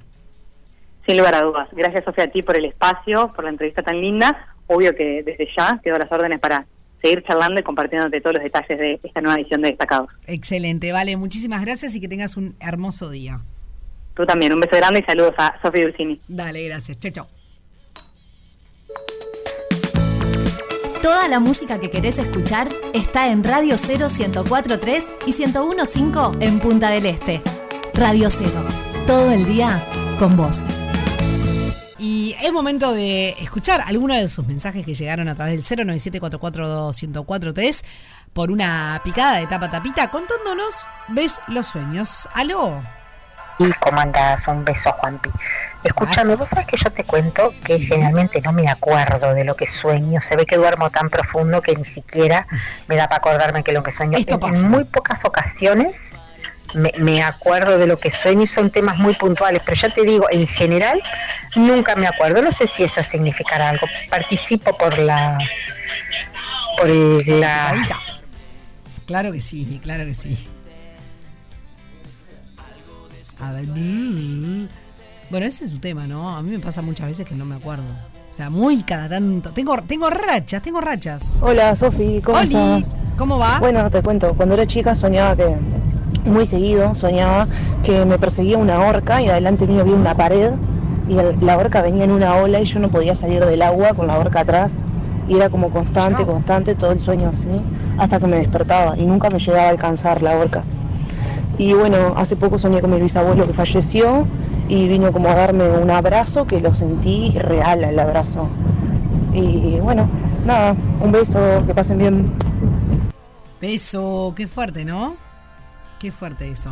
Sin lugar a dudas. Gracias, Sofía, a ti por el espacio, por la entrevista tan linda. Obvio que desde ya quedo las órdenes para seguir charlando y compartiéndote todos los detalles de esta nueva edición de Destacados. Excelente, vale, muchísimas gracias y que tengas un hermoso día. Tú también, un beso grande y saludos a Sofía Dulcini. Dale, gracias. Chao, chao. Toda la música que querés escuchar está en Radio 0 1043 y 1015 en Punta del Este. Radio 0. Todo el día con vos. Y es momento de escuchar algunos de sus mensajes que llegaron a través del 097-442-1043 por una picada de tapa tapita contándonos de los sueños. ¡Aló! ¿Y cómo andás? Un beso, Juanpi. Escúchame, vos sabés que yo te cuento que Sí. generalmente no me acuerdo de lo que sueño. Se ve que duermo tan profundo que ni siquiera me da para acordarme que lo que sueño. Esto En- pasa. En muy pocas ocasiones me, me acuerdo de lo que sueño y son temas muy puntuales, pero ya te digo, en general nunca me acuerdo. No sé si eso significará algo. Participo por las por la... Claro que sí, claro que sí. A ver. Bueno, ese es un tema, ¿no? A mí me pasa muchas veces que no me acuerdo. O sea, muy cada tanto. Tengo, tengo rachas, tengo rachas. Hola Sofi, ¿cómo Oli, estás? ¿cómo va? Bueno, te cuento, cuando era chica soñaba que, muy seguido, soñaba que me perseguía una orca y adelante mío había una pared y la orca venía en una ola y yo no podía salir del agua con la orca atrás y era como constante, constante todo el sueño así hasta que me despertaba y nunca me llegaba a alcanzar la orca. Y bueno, hace poco soñé con mi bisabuelo que falleció y vino como a darme un abrazo que lo sentí real el abrazo. Y bueno, nada, un beso, que pasen bien. Beso, qué fuerte, ¿no? Qué fuerte eso.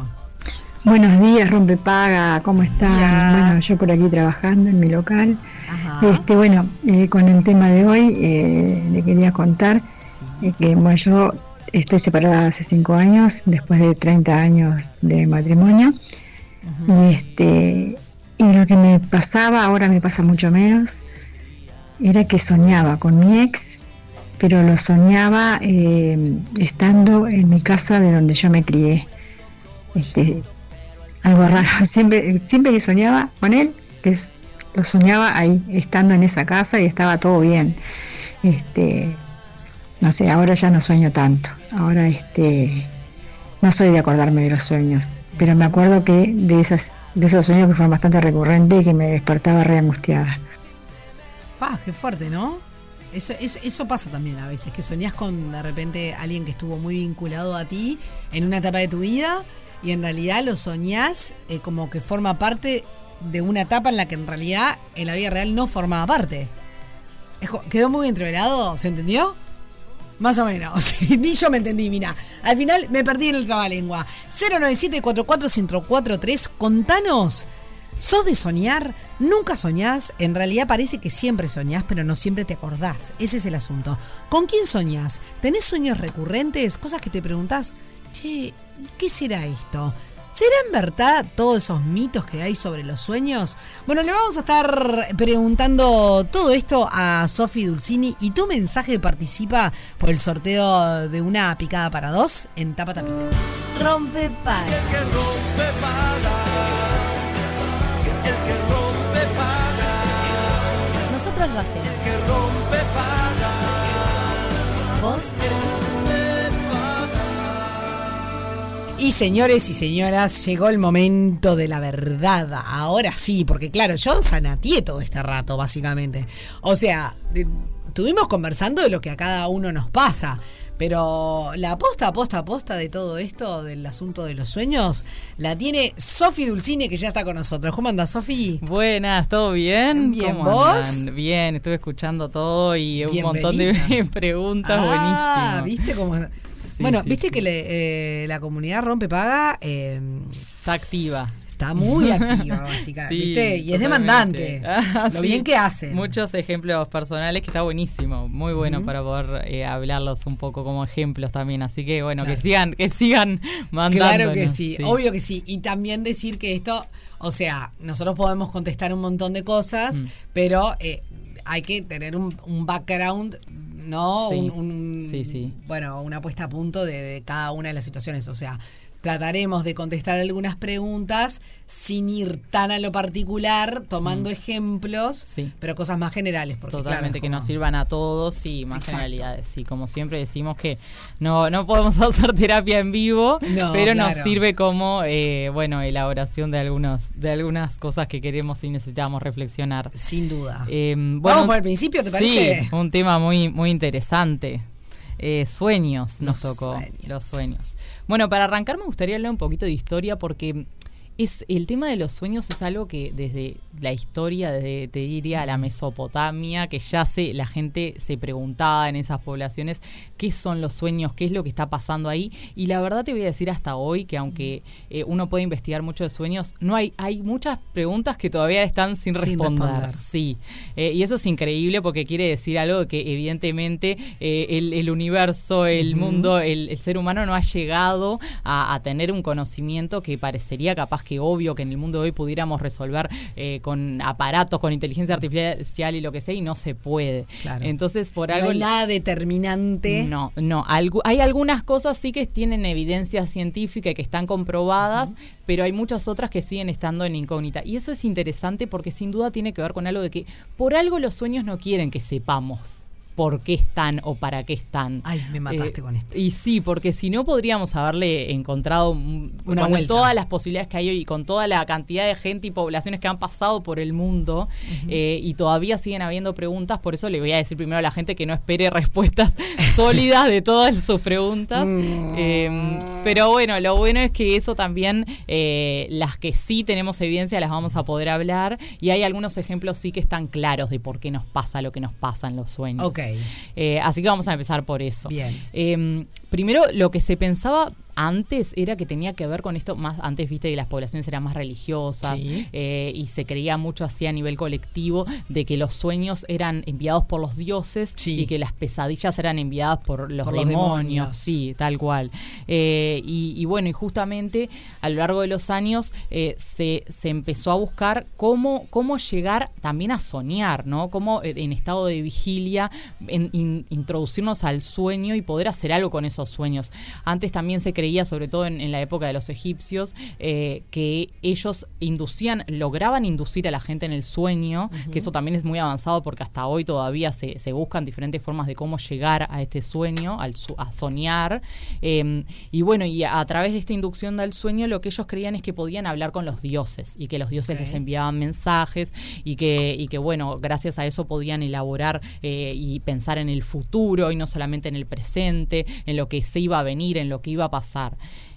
Buenos días, Rompepaga, ¿cómo están? Ya. Bueno, yo por aquí trabajando en mi local. Ajá. Este, bueno, eh, con el tema de hoy eh, le quería contar Sí. eh, que bueno, yo estoy separada hace cinco años, después de 30 años de matrimonio. Y este y lo que me pasaba, ahora me pasa mucho menos, era que soñaba con mi ex, pero lo soñaba eh, estando en mi casa de donde yo me crié. Este, algo raro. Siempre, siempre que soñaba con él, es- lo soñaba ahí, estando en esa casa y estaba todo bien. Este, no sé, ahora ya no sueño tanto. Ahora este, no soy de acordarme de los sueños, pero me acuerdo que de esas, de esos sueños que fueron bastante recurrentes y que me despertaba re angustiada. Pa, qué fuerte, ¿no? Eso, eso, eso pasa también a veces, que soñás con de repente alguien que estuvo muy vinculado a ti en una etapa de tu vida y en realidad lo soñás eh, como que forma parte de una etapa en la que en realidad en la vida real no formaba parte. ¿Quedó muy entreverado? ¿Se entendió? Más o menos. Ni yo me entendí, mira. Al final me perdí en el trabalengua. 097-44-1043. Contanos. ¿Sos de soñar? ¿Nunca soñás? En realidad parece que siempre soñás, pero no siempre te acordás. Ese es el asunto. ¿Con quién soñás? ¿Tenés sueños recurrentes? Cosas que te preguntás, che, ¿qué será esto? ¿Será en verdad todos esos mitos que hay sobre los sueños? Bueno, le vamos a estar preguntando todo esto a Sofi Dulcini y tu mensaje participa por el sorteo de una picada para dos en Tapa Tapita. Rompe para. que rompe paga. El que rompe paga. Nosotros lo hacemos. Que rompe paga. ¿Vos? Y señores y señoras, llegó el momento de la verdad. Ahora sí, porque claro, yo sanateé todo este rato, básicamente. O sea, estuvimos conversando de lo que a cada uno nos pasa. Pero la aposta, aposta, aposta de todo esto, del asunto de los sueños, la tiene Sofi Dulcine, que ya está con nosotros. ¿Cómo anda, Sofi? Buenas, ¿todo bien? Bien, ¿Cómo ¿vos? andan? Bien, estuve escuchando todo y un montón de preguntas Ah, buenísimas. ¿viste cómo? Sí, bueno, sí, viste que le- eh, la comunidad Rompe Paga eh, Está activa. está muy activa, básicamente. ¿viste? Y es demandante. Ah, lo bien que hace. Muchos ejemplos personales que está buenísimo, muy bueno para poder eh, hablarlos un poco como ejemplos también. Así que bueno, Claro. que sigan, que sigan mandando. Claro que sí, obvio que sí. Y también decir que esto, o sea, nosotros podemos contestar un montón de cosas, Mm. pero eh, hay que tener un, un background, ¿no? Sí. Un, un- Sí, sí. Bueno, una puesta a punto de, de cada una de las situaciones. O sea, trataremos de contestar algunas preguntas sin ir tan a lo particular, tomando ejemplos, Mm. Sí. pero cosas más generales. Porque, Totalmente, claro, que como- nos sirvan a todos y más Exacto. generalidades. Y como siempre decimos que no, no podemos hacer terapia en vivo, No, pero nos sirve como eh, bueno elaboración de algunos, de algunas cosas que queremos y necesitamos reflexionar. Sin duda. Eh, Vamos por el principio, ¿te parece? Sí, un tema muy, muy interesante. Eh, sueños nos Los tocó. sueños. Los sueños. Bueno, para arrancar me gustaría hablar un poquito de historia porque es el tema de los sueños es algo que desde la historia, desde te diría la Mesopotamia, que ya se, la gente se preguntaba en esas poblaciones qué son los sueños, qué es lo que está pasando ahí. Y la verdad te voy a decir hasta hoy que aunque eh, uno puede investigar mucho de sueños, no hay, hay muchas preguntas que todavía están sin Sin responder. Sí, Eh, y eso es increíble porque quiere decir algo que evidentemente eh, el, el universo, el mundo, el, el ser humano no ha llegado a, a tener un conocimiento que parecería capaz que obvio que en el mundo de hoy pudiéramos resolver eh, con aparatos, con inteligencia artificial y lo que sea, y no se puede. Claro. Entonces, por No algo... hay nada determinante. No, no. hay algunas cosas sí que tienen evidencia científica y que están comprobadas, pero hay muchas otras que siguen estando en incógnita. Y eso es interesante porque sin duda tiene que ver con algo de que por algo los sueños no quieren que sepamos por qué están o para qué están. Ay, me mataste Eh, con esto. Y sí, porque si no podríamos haberle encontrado Una con todas las posibilidades que hay hoy y con toda la cantidad de gente y poblaciones que han pasado por el mundo eh, y todavía siguen habiendo preguntas. Por eso le voy a decir primero a la gente que no espere respuestas sólidas de todas sus preguntas. Mm. Eh, pero bueno, lo bueno es que eso también, eh, las que sí tenemos evidencia, las vamos a poder hablar. Y hay algunos ejemplos sí que están claros de por qué nos pasa lo que nos pasa en los sueños. Ok. Eh, así que vamos a empezar por eso. Bien. Eh, primero, lo que se pensaba antes era que tenía que ver con esto, más antes viste que las poblaciones eran más religiosas Sí. eh, y se creía mucho así a nivel colectivo de que los sueños eran enviados por los dioses y que las pesadillas eran enviadas por los, Por los demonios. Sí, tal cual. Eh, y, y bueno, y justamente a lo largo de los años eh, se, se empezó a buscar cómo, cómo llegar también a soñar, ¿no? Cómo en estado de vigilia en- in- introducirnos al sueño y poder hacer algo con esos sueños. Antes también se creía, sobre todo en, en la época de los egipcios, eh, que ellos inducían, lograban inducir a la gente en el sueño, que eso también es muy avanzado porque hasta hoy todavía se, se buscan diferentes formas de cómo llegar a este sueño, al su- a soñar. Eh, y bueno, y a, a través de esta inducción del sueño, lo que ellos creían es que podían hablar con los dioses y que los dioses les enviaban mensajes y que, y que, bueno, gracias a eso podían elaborar eh, y pensar en el futuro y no solamente en el presente, en lo que se iba a venir, en lo que iba a pasar pasar.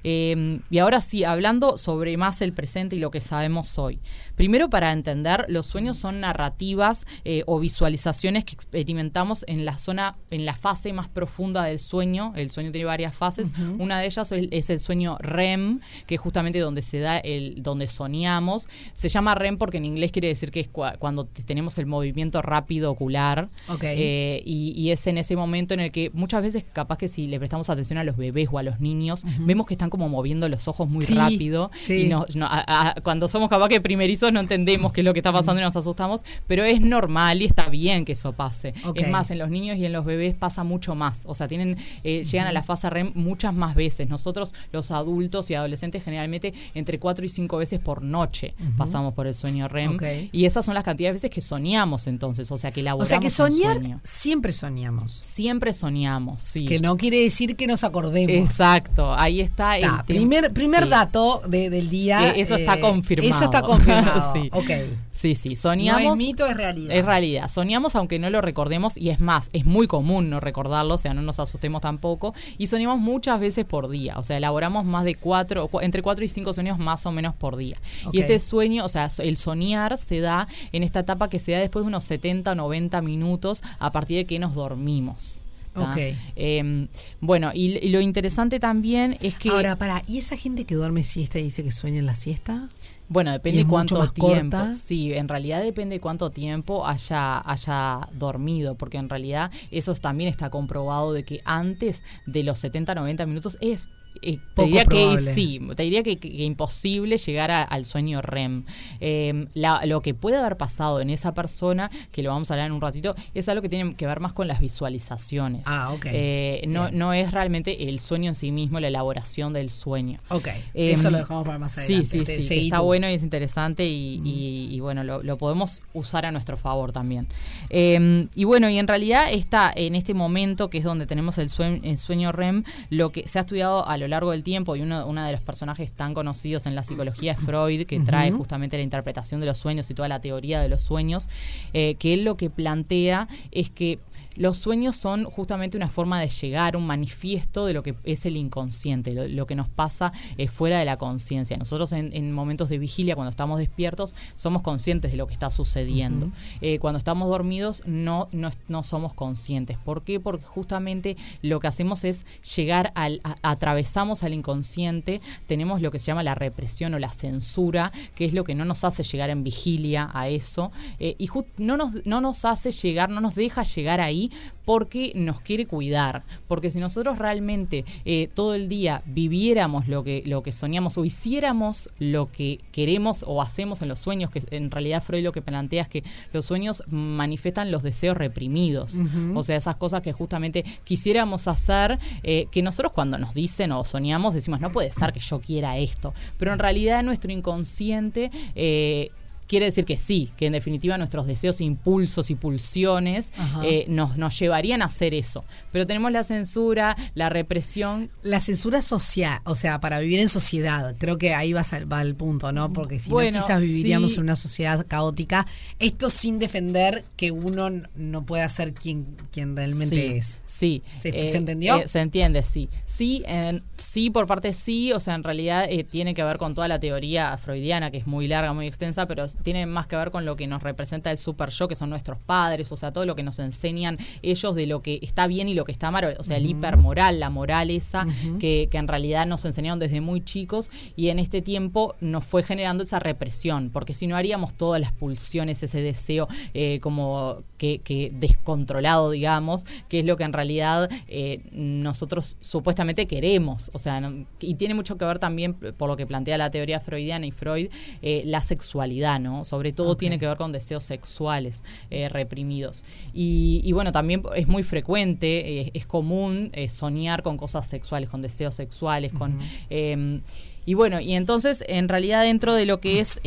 Eh, y ahora sí, hablando sobre más el presente y lo que sabemos hoy. Primero, para entender, los sueños son narrativas eh, o visualizaciones que experimentamos en la zona, en la fase más profunda del sueño. El sueño tiene varias fases. Una de ellas es, es el sueño REM, que es justamente donde se da el, donde soñamos. Se llama REM porque en inglés quiere decir que es cua- cuando tenemos el movimiento rápido ocular. Ok. Eh, y, y es en ese momento en el que muchas veces, capaz que si le prestamos atención a los bebés o a los niños, vemos que están como moviendo los ojos muy Sí, rápido. sí. Y no- a- a- cuando somos capaz que primerizos no entendemos qué es lo que está pasando y nos asustamos, pero es normal y está bien que eso pase. Es más, en los niños y en los bebés pasa mucho más. O sea, tienen eh, llegan a la fase REM muchas más veces. Nosotros, los adultos y adolescentes, generalmente entre 4 y 5 veces por noche pasamos por el sueño REM. Y esas son las cantidades de veces que soñamos entonces. O sea, que O elaboramos sea que soñar, sueño. siempre soñamos. Siempre soñamos, sí. Que no quiere decir que nos acordemos. Exacto, ahí está. Está, primer primer sí. dato de- del día. Eh, eso está eh, confirmado. Eso está confirmado. Sí. Ok. Sí, sí, No soñamos. es mito, es realidad. Es realidad. Soñamos aunque no lo recordemos y es más, es muy común no recordarlo, o sea, no nos asustemos tampoco. Y soñamos muchas veces por día, o sea, elaboramos más de cuatro, cu- entre cuatro y cinco sueños más o menos por día. Y este sueño, o sea, el soñar se da en esta etapa que se da después de unos 70 o 90 minutos a partir de que nos dormimos. ¿Tá? Ok. Eh, bueno, y, y lo interesante también es que... Ahora, para, ¿y esa gente que duerme siesta y dice que sueña en la siesta? Bueno, ¿Y depende cuánto más tiempo. corta? Sí, en realidad depende cuánto tiempo haya, haya dormido, porque en realidad eso también está comprobado de que antes de los 70, 90 minutos es... eh, te diría que sí, te diría que, imposible llegar a- al sueño REM. Eh, la- lo que puede haber pasado en esa persona, que lo vamos a hablar en un ratito, es algo que tiene que ver más con las visualizaciones. Ah, ok. Eh, no, no es realmente el sueño en sí mismo, la elaboración del sueño. Ok. Em, Eso lo dejamos para más Sí, adelante. sí, sí. seguí Está tú. bueno y es interesante y, y- y bueno, lo, lo podemos usar a nuestro favor también. Eh, y bueno, y en realidad está en este momento que es donde tenemos el sueño, el sueño REM, lo que se ha estudiado a lo largo del tiempo y uno, uno de los personajes tan conocidos en la psicología es Freud, que trae justamente la interpretación de los sueños y toda la teoría de los sueños, eh, que él lo que plantea es que los sueños son justamente una forma de llegar, un manifiesto de lo que es el inconsciente, lo, lo que nos pasa eh, fuera de la conciencia. Nosotros en, en momentos de vigilia, cuando estamos despiertos, somos conscientes de lo que está sucediendo. Eh, cuando estamos dormidos, no, no, no somos conscientes. ¿Por qué? Porque justamente lo que hacemos es llegar al, a- atravesamos al inconsciente, tenemos lo que se llama la represión o la censura, que es lo que no nos hace llegar en vigilia a eso, eh, y no nos, no nos hace llegar, no nos deja llegar ahí porque nos quiere cuidar. Porque si nosotros realmente eh, todo el día viviéramos lo que, lo que soñamos o hiciéramos lo que queremos o hacemos en los sueños, que en realidad Freud lo que plantea es que los sueños manifiestan los deseos reprimidos. O sea, esas cosas que justamente quisiéramos hacer, eh, que nosotros cuando nos dicen o soñamos decimos, no puede ser que yo quiera esto. Pero en realidad nuestro inconsciente... eh, Quiere decir que sí, que en definitiva nuestros deseos, impulsos y pulsiones eh, nos, nos llevarían a hacer eso. Pero tenemos la censura, la represión. La censura social, o sea, para vivir en sociedad, creo que ahí va, va el punto, ¿no? Porque si Bueno, no, quizás viviríamos sí. en una sociedad caótica. Esto sin defender que uno no pueda ser quien, quien realmente Sí, es. Sí. ¿Se, Eh, se entendió? eh, se entiende, sí. Sí, en- sí, por parte sí, o sea, en realidad eh, tiene que ver con toda la teoría freudiana, que es muy larga, muy extensa, pero tiene más que ver con lo que nos representa el super yo, que son nuestros padres, o sea, todo lo que nos enseñan ellos de lo que está bien y lo que está mal, o sea, el Ujú. hipermoral, la moral esa, que, que en realidad nos enseñaron desde muy chicos y en este tiempo nos fue generando esa represión, porque si no haríamos todas las pulsiones, ese deseo eh, como que, que descontrolado, digamos, que es lo que en realidad eh, nosotros supuestamente queremos, o sea, no- y tiene mucho que ver también por lo que plantea la teoría freudiana y Freud, eh, la sexualidad, ¿no? Sobre todo tiene que ver con deseos sexuales eh, reprimidos. Y, y bueno, también es muy frecuente, eh, es común eh, soñar con cosas sexuales, con deseos sexuales, con... eh, y bueno, y entonces en realidad dentro de lo que es...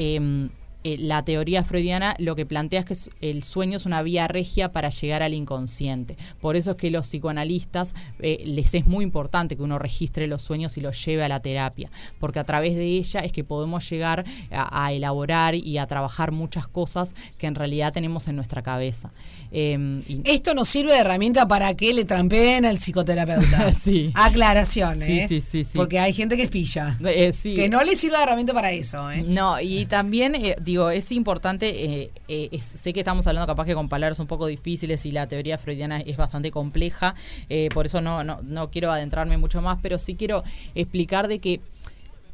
eh, la teoría freudiana lo que plantea es que el sueño es una vía regia para llegar al inconsciente. Por eso es que los psicoanalistas eh, les es muy importante que uno registre los sueños y los lleve a la terapia, porque a través de ella es que podemos llegar a, a elaborar y a trabajar muchas cosas que en realidad tenemos en nuestra cabeza. Eh, y- Esto nos sirve de herramienta para que le trampeen al psicoterapeuta. Sí. Aclaración, Sí, ¿eh? sí, sí. Porque hay gente que es pilla. Sí. Que no le sirve de herramienta para eso. No, y también, digo, es importante, eh, eh, sé que estamos hablando capaz que con palabras un poco difíciles y la teoría freudiana es bastante compleja, eh, por eso no, no, no quiero adentrarme mucho más, pero sí quiero explicar de que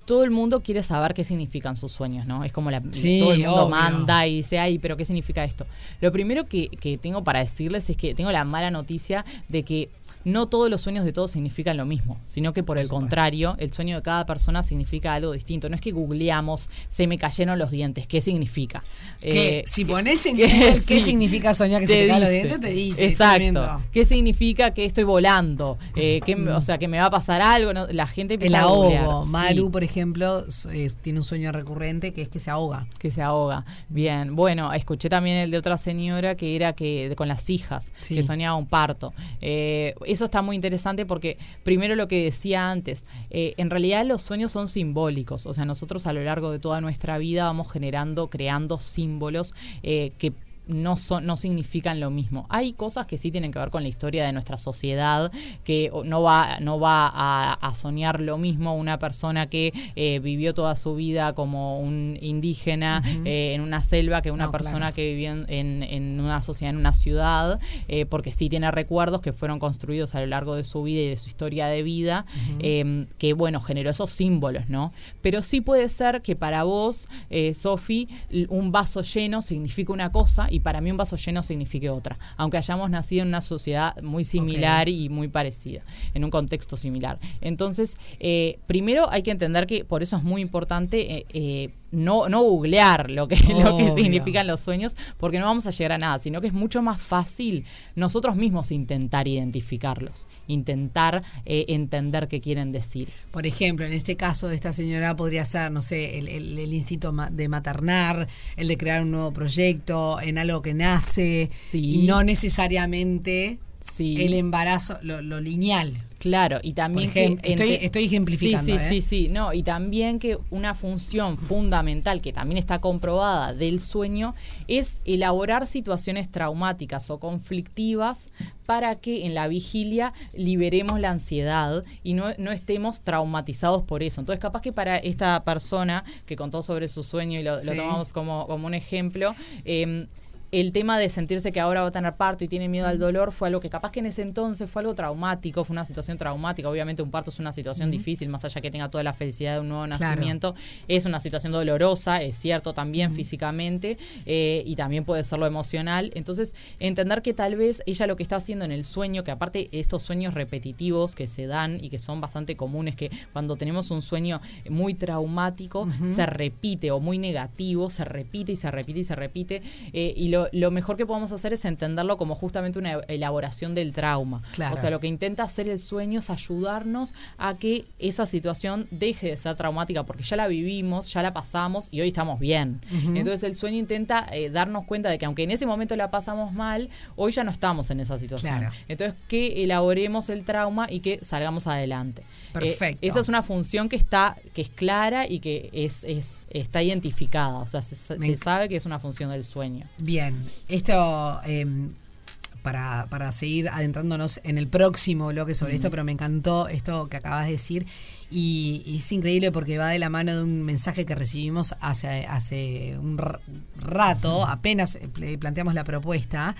todo el mundo quiere saber qué significan sus sueños, ¿no? Es como la, Sí, todo el mundo obvio. manda y dice, ay, pero ¿qué significa esto? Lo primero que, que tengo para decirles es que tengo la mala noticia de que no todos los sueños de todos significan lo mismo, sino que por el contrario, el sueño de cada persona significa algo distinto. No es que googleamos, se me cayeron los dientes, ¿qué significa? Que Eh, si pones en que Google qué sí, significa soñar que se te caen los dientes, te dice. Exacto. tremendo. ¿Qué significa que estoy volando? Eh, ¿qué me- o sea, que me va a pasar algo. ¿no? La gente El ahogo. Sí. Maru, por ejemplo, es- tiene un sueño recurrente que es que se ahoga. Que se ahoga. Bien. Bueno, escuché también el de otra señora que era que con las hijas, Sí. que soñaba un parto. Eh, eso está muy interesante porque, primero lo que decía antes, eh, en realidad los sueños son simbólicos. O sea, nosotros a lo largo de toda nuestra vida vamos generando, creando símbolos eh, que no son no significan lo mismo. Hay cosas que sí tienen que ver con la historia de nuestra sociedad, que no va no va a, a soñar lo mismo una persona que eh, vivió toda su vida como un indígena eh, en una selva que una No, persona claro. que vivió en, en- una sociedad, en una ciudad, eh, porque sí tiene recuerdos que fueron construidos a lo largo de su vida y de su historia de vida, que bueno, generó esos símbolos, ¿no? Pero sí puede ser que para vos, Sofi, un vaso lleno significa una cosa y para mí un vaso lleno signifique otra, aunque hayamos nacido en una sociedad muy similar y muy parecida, en un contexto similar. Entonces, eh, primero hay que entender que por eso es muy importante eh, eh, no, no googlear lo que, lo que significan los sueños, porque no vamos a llegar a nada, sino que es mucho más fácil nosotros mismos intentar identificarlos, intentar eh, entender qué quieren decir. Por ejemplo, en este caso de esta señora podría ser, no sé, el, el- el instinto de maternar, el de crear un nuevo proyecto, en algo que nace, y no necesariamente el embarazo, lo, lo lineal. Claro, y también Por que estoy- ejemplificando, Sí, sí, ¿eh? sí, sí, no, y también que una función fundamental que también está comprobada del sueño es elaborar situaciones traumáticas o conflictivas para que en la vigilia liberemos la ansiedad y no, no estemos traumatizados por eso. Entonces, capaz que para esta persona que contó sobre su sueño y lo, lo Sí. tomamos como, como un ejemplo, eh, el tema de sentirse que ahora va a tener parto y tiene miedo al dolor fue algo que capaz que en ese entonces fue algo traumático, fue una situación traumática. Obviamente un parto es una situación difícil, más allá que tenga toda la felicidad de un nuevo Claro. nacimiento. Es una situación dolorosa, es cierto también físicamente, eh, y también puede ser lo emocional. Entonces, entender que tal vez ella lo que está haciendo en el sueño, que aparte estos sueños repetitivos que se dan y que son bastante comunes, que cuando tenemos un sueño muy traumático, se repite o muy negativo, se repite y se repite y se repite. eh, y lo, lo mejor que podemos hacer es entenderlo como justamente una elaboración del trauma. Claro. O sea, lo que intenta hacer el sueño es ayudarnos a que esa situación deje de ser traumática, porque ya la vivimos, ya la pasamos y hoy estamos bien. Entonces el sueño intenta eh, darnos cuenta de que aunque en ese momento la pasamos mal, hoy ya no estamos en esa situación. Claro. Entonces que elaboremos el trauma y que salgamos adelante. Eh, Perfecto. esa es una función que está, que es clara y que es, es está identificada. O sea, se, sabe que es una función del sueño. Bien, esto eh, para, para seguir adentrándonos en el próximo bloque sobre esto, pero me encantó esto que acabas de decir. Y, y es increíble porque va de la mano de un mensaje que recibimos hace, hace un rato, apenas eh, planteamos la propuesta,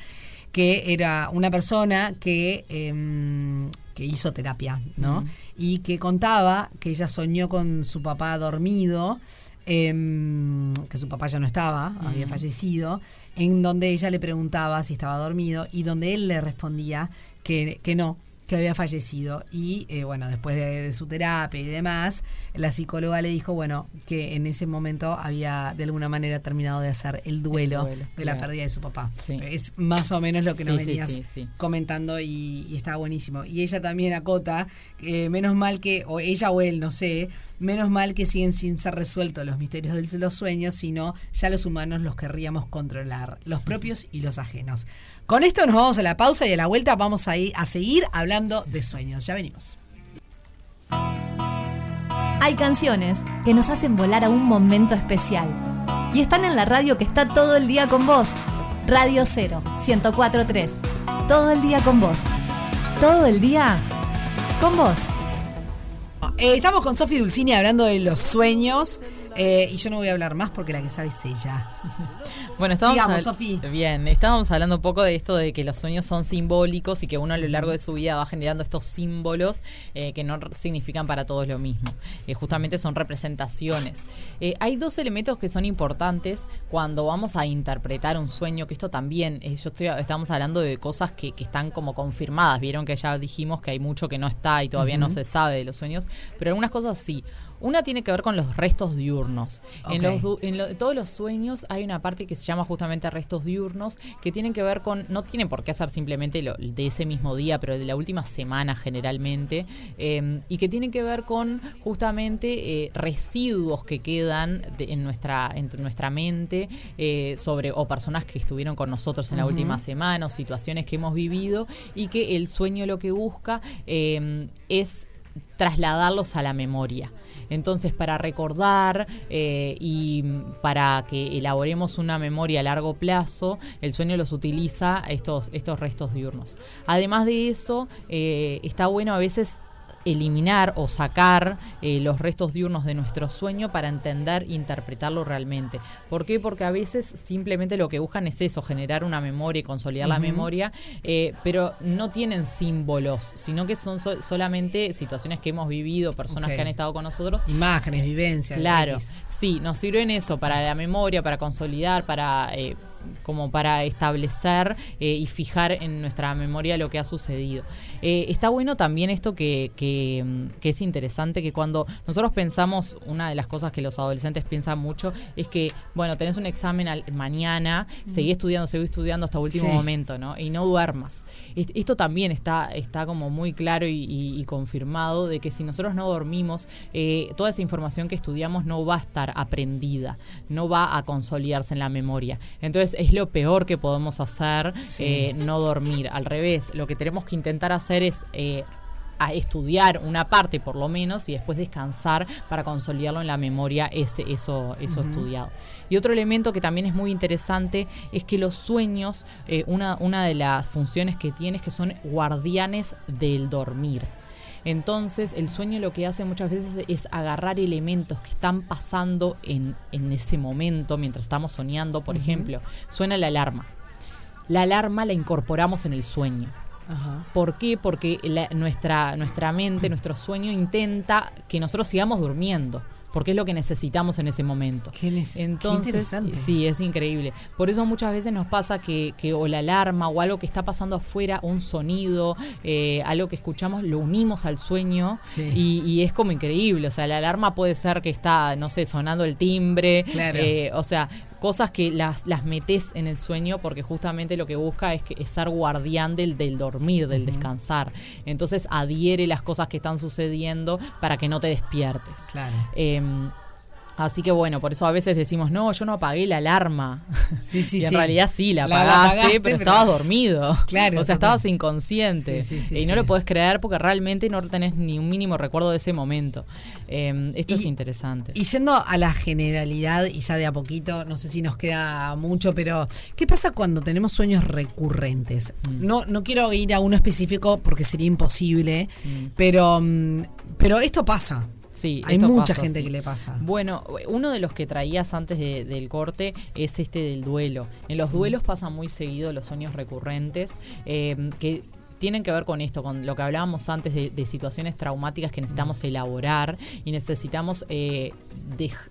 que era una persona que, em, que hizo terapia, ¿no? Y que contaba que ella soñó con su papá dormido, em, que su papá ya no estaba, había Mm. fallecido, en donde ella le preguntaba si estaba dormido y donde él le respondía que, que no, que había fallecido. Y eh, bueno, después de, de su terapia y demás, la psicóloga le dijo, bueno, que en ese momento había de alguna manera terminado de hacer el duelo, duelo, de la pérdida de su papá. Es más o menos lo que nos Sí, venías sí, comentando y, y está buenísimo. Y ella también acota, que menos mal que, o ella o él, no sé, menos mal que siguen sin ser resueltos los misterios de los sueños, sino ya los humanos los querríamos controlar, los propios y los ajenos. Con esto nos vamos a la pausa y a la vuelta vamos a, ir a seguir hablando de sueños. Ya venimos. Hay canciones que nos hacen volar a un momento especial. Y están en la radio que está todo el día con vos. Radio 0, 1043. Todo el día con vos. Todo el día con vos. Eh, estamos con Sofi Dulcini hablando de los sueños. Eh, y yo no voy a hablar más porque la que sabe es ella. Bueno, estábamos Sigamos, Sofi. Bien, estábamos hablando un poco de esto de que los sueños son simbólicos y que uno a lo largo de su vida va generando estos símbolos eh, que no significan para todos lo mismo. Eh, justamente son representaciones. Eh, hay dos elementos que son importantes cuando vamos a interpretar un sueño, que esto también, yo estoy, estamos hablando de cosas que, que están como confirmadas. Vieron que ya dijimos que hay mucho que no está y todavía no se sabe de los sueños, pero algunas cosas sí. Una tiene que ver con los restos diurnos. En, los du- en lo- todos los sueños hay una parte que se llama justamente restos diurnos, que tienen que ver con, no tiene por qué ser simplemente lo- de ese mismo día, pero de la última semana generalmente, eh, y que tienen que ver con justamente eh, residuos que quedan de- en, nuestra, en nuestra mente eh, sobre, o personas que estuvieron con nosotros en la última semana, o situaciones que hemos vivido, y que el sueño lo que busca eh, es trasladarlos a la memoria. Entonces, para recordar eh, y para que elaboremos una memoria a largo plazo, el sueño los utiliza estos, estos restos diurnos. Además de eso, eh, está bueno a veces eliminar o sacar eh, los restos diurnos de nuestro sueño para entender e interpretarlo realmente. ¿Por qué? Porque a veces simplemente lo que buscan es eso, generar una memoria y consolidar la memoria, eh, pero no tienen símbolos, sino que son so- solamente situaciones que hemos vivido, personas que han estado con nosotros. Imágenes, vivencias. Claro, sí, nos sirven eso para la memoria, para consolidar, para eh, como para establecer eh, y fijar en nuestra memoria lo que ha sucedido. Eh, está bueno también esto que, que, mm, que es interesante, que cuando nosotros pensamos, una de las cosas que los adolescentes piensan mucho es que, bueno, tenés un examen al- mañana, seguí estudiando, seguí estudiando hasta último Sí. momento, ¿no? Y no duermas. Est- Esto también está, está como muy claro y, y- y confirmado de que si nosotros no dormimos, eh, toda esa información que estudiamos no va a estar aprendida, no va a consolidarse en la memoria. Entonces es lo peor que podemos hacer, Sí. eh, no dormir. Al revés, lo que tenemos que intentar hacer es... eh, a estudiar una parte por lo menos y después descansar para consolidarlo en la memoria ese eso eso estudiado y otro elemento que también es muy interesante es que los sueños eh, una una de las funciones que tiene es que son guardianes del dormir Entonces, el sueño lo que hace muchas veces es agarrar elementos que están pasando en, en ese momento mientras estamos soñando. Por ejemplo, suena la alarma. La alarma la incorporamos en el sueño. Ajá. ¿Por qué? Porque la- nuestra, nuestra mente, nuestro sueño intenta que nosotros sigamos durmiendo. Porque es lo que necesitamos en ese momento. Entonces, interesante. sí, es increíble. Por eso muchas veces nos pasa que, que o la alarma o algo que está pasando afuera, un sonido, eh, algo que escuchamos, lo unimos al sueño Sí. y, y es como increíble. O sea, la alarma puede ser que está, no sé, sonando el timbre. Claro. eh, o sea, cosas que las, las metes en el sueño porque justamente lo que busca es, que, es ser guardián del, del dormir, del descansar. Entonces adhiere las cosas que están sucediendo para que no te despiertes. Claro. Em, Así que bueno, por eso a veces decimos, no, yo no apagué la alarma. Sí, sí, y en sí. realidad sí, la apagaste, la apagaste, pero, pero- estabas dormido. Claro, O sea, estabas inconsciente. Sí, sí, sí, y no lo podés creer porque realmente no tenés ni un mínimo recuerdo de ese momento. Em, esto es interesante. Y yendo a la generalidad, y ya de a poquito, no sé si nos queda mucho, pero ¿qué pasa cuando tenemos sueños recurrentes? Mm. No, no quiero ir a uno específico porque sería imposible, Mm. pero, mm, pero esto pasa. Sí, Hay mucha pasa, gente sí. que le pasa. Bueno, uno de los que traías antes de- del corte es este del duelo. En los duelos pasa muy seguido los sueños recurrentes eh, que tienen que ver con esto, con lo que hablábamos antes de, de situaciones traumáticas que necesitamos elaborar y necesitamos eh,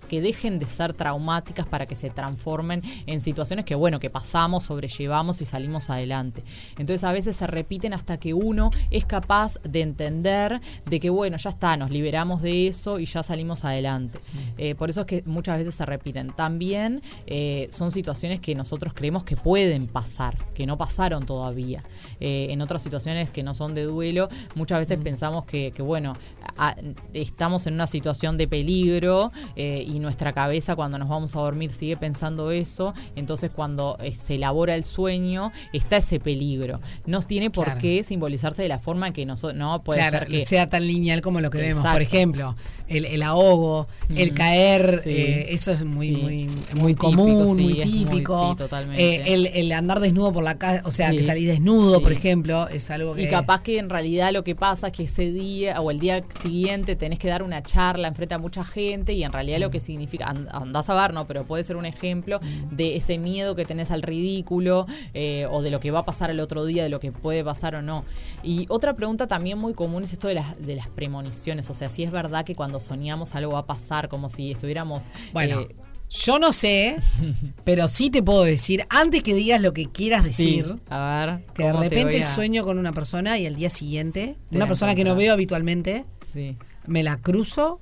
que dejen de ser traumáticas para que se transformen en situaciones que, bueno, que pasamos, sobrellevamos y salimos adelante. Entonces a veces se repiten hasta que uno es capaz de entender de que, bueno, ya está, nos liberamos de eso y ya salimos adelante. Eh, por eso es que muchas veces se repiten. También eh, son situaciones que nosotros creemos que pueden pasar, que no pasaron todavía. En otras situaciones que no son de duelo, muchas veces pensamos que, que, bueno, a- estamos en una situación de peligro eh, y nuestra cabeza cuando nos vamos a dormir sigue pensando eso, entonces cuando eh, se elabora el sueño está ese peligro. No tiene por Claro. qué simbolizarse de la forma en que nosotros, no puede claro, ser que sea tan lineal como lo que vemos. Por ejemplo, el, el ahogo, el Mm, caer, sí. eh, eso es muy, Sí. muy, Muy muy común, típico, sí, muy típico. totalmente. Eh, el, el andar desnudo por la calle, o sea, que salís desnudo, por ejemplo, es algo que... Y capaz que en realidad lo que pasa es que ese día o el día siguiente tenés que dar una charla enfrente a mucha gente y en realidad Mm. lo que significa, and- andás a ver, ¿no? Pero puede ser un ejemplo de ese miedo que tenés al ridículo eh, o de lo que va a pasar el otro día, de lo que puede pasar o no. Y otra pregunta también muy común es esto de las, de las premoniciones, o sea, si es verdad que cuando soñamos algo va a pasar, como si estuviéramos... Bueno, eh, yo no sé, pero sí te puedo decir, antes que digas lo que quieras sí, decir, a ver. que de ¿cómo te repente a- sueño con una persona y al día siguiente, Te una persona que no veo habitualmente, Sí. me la cruzo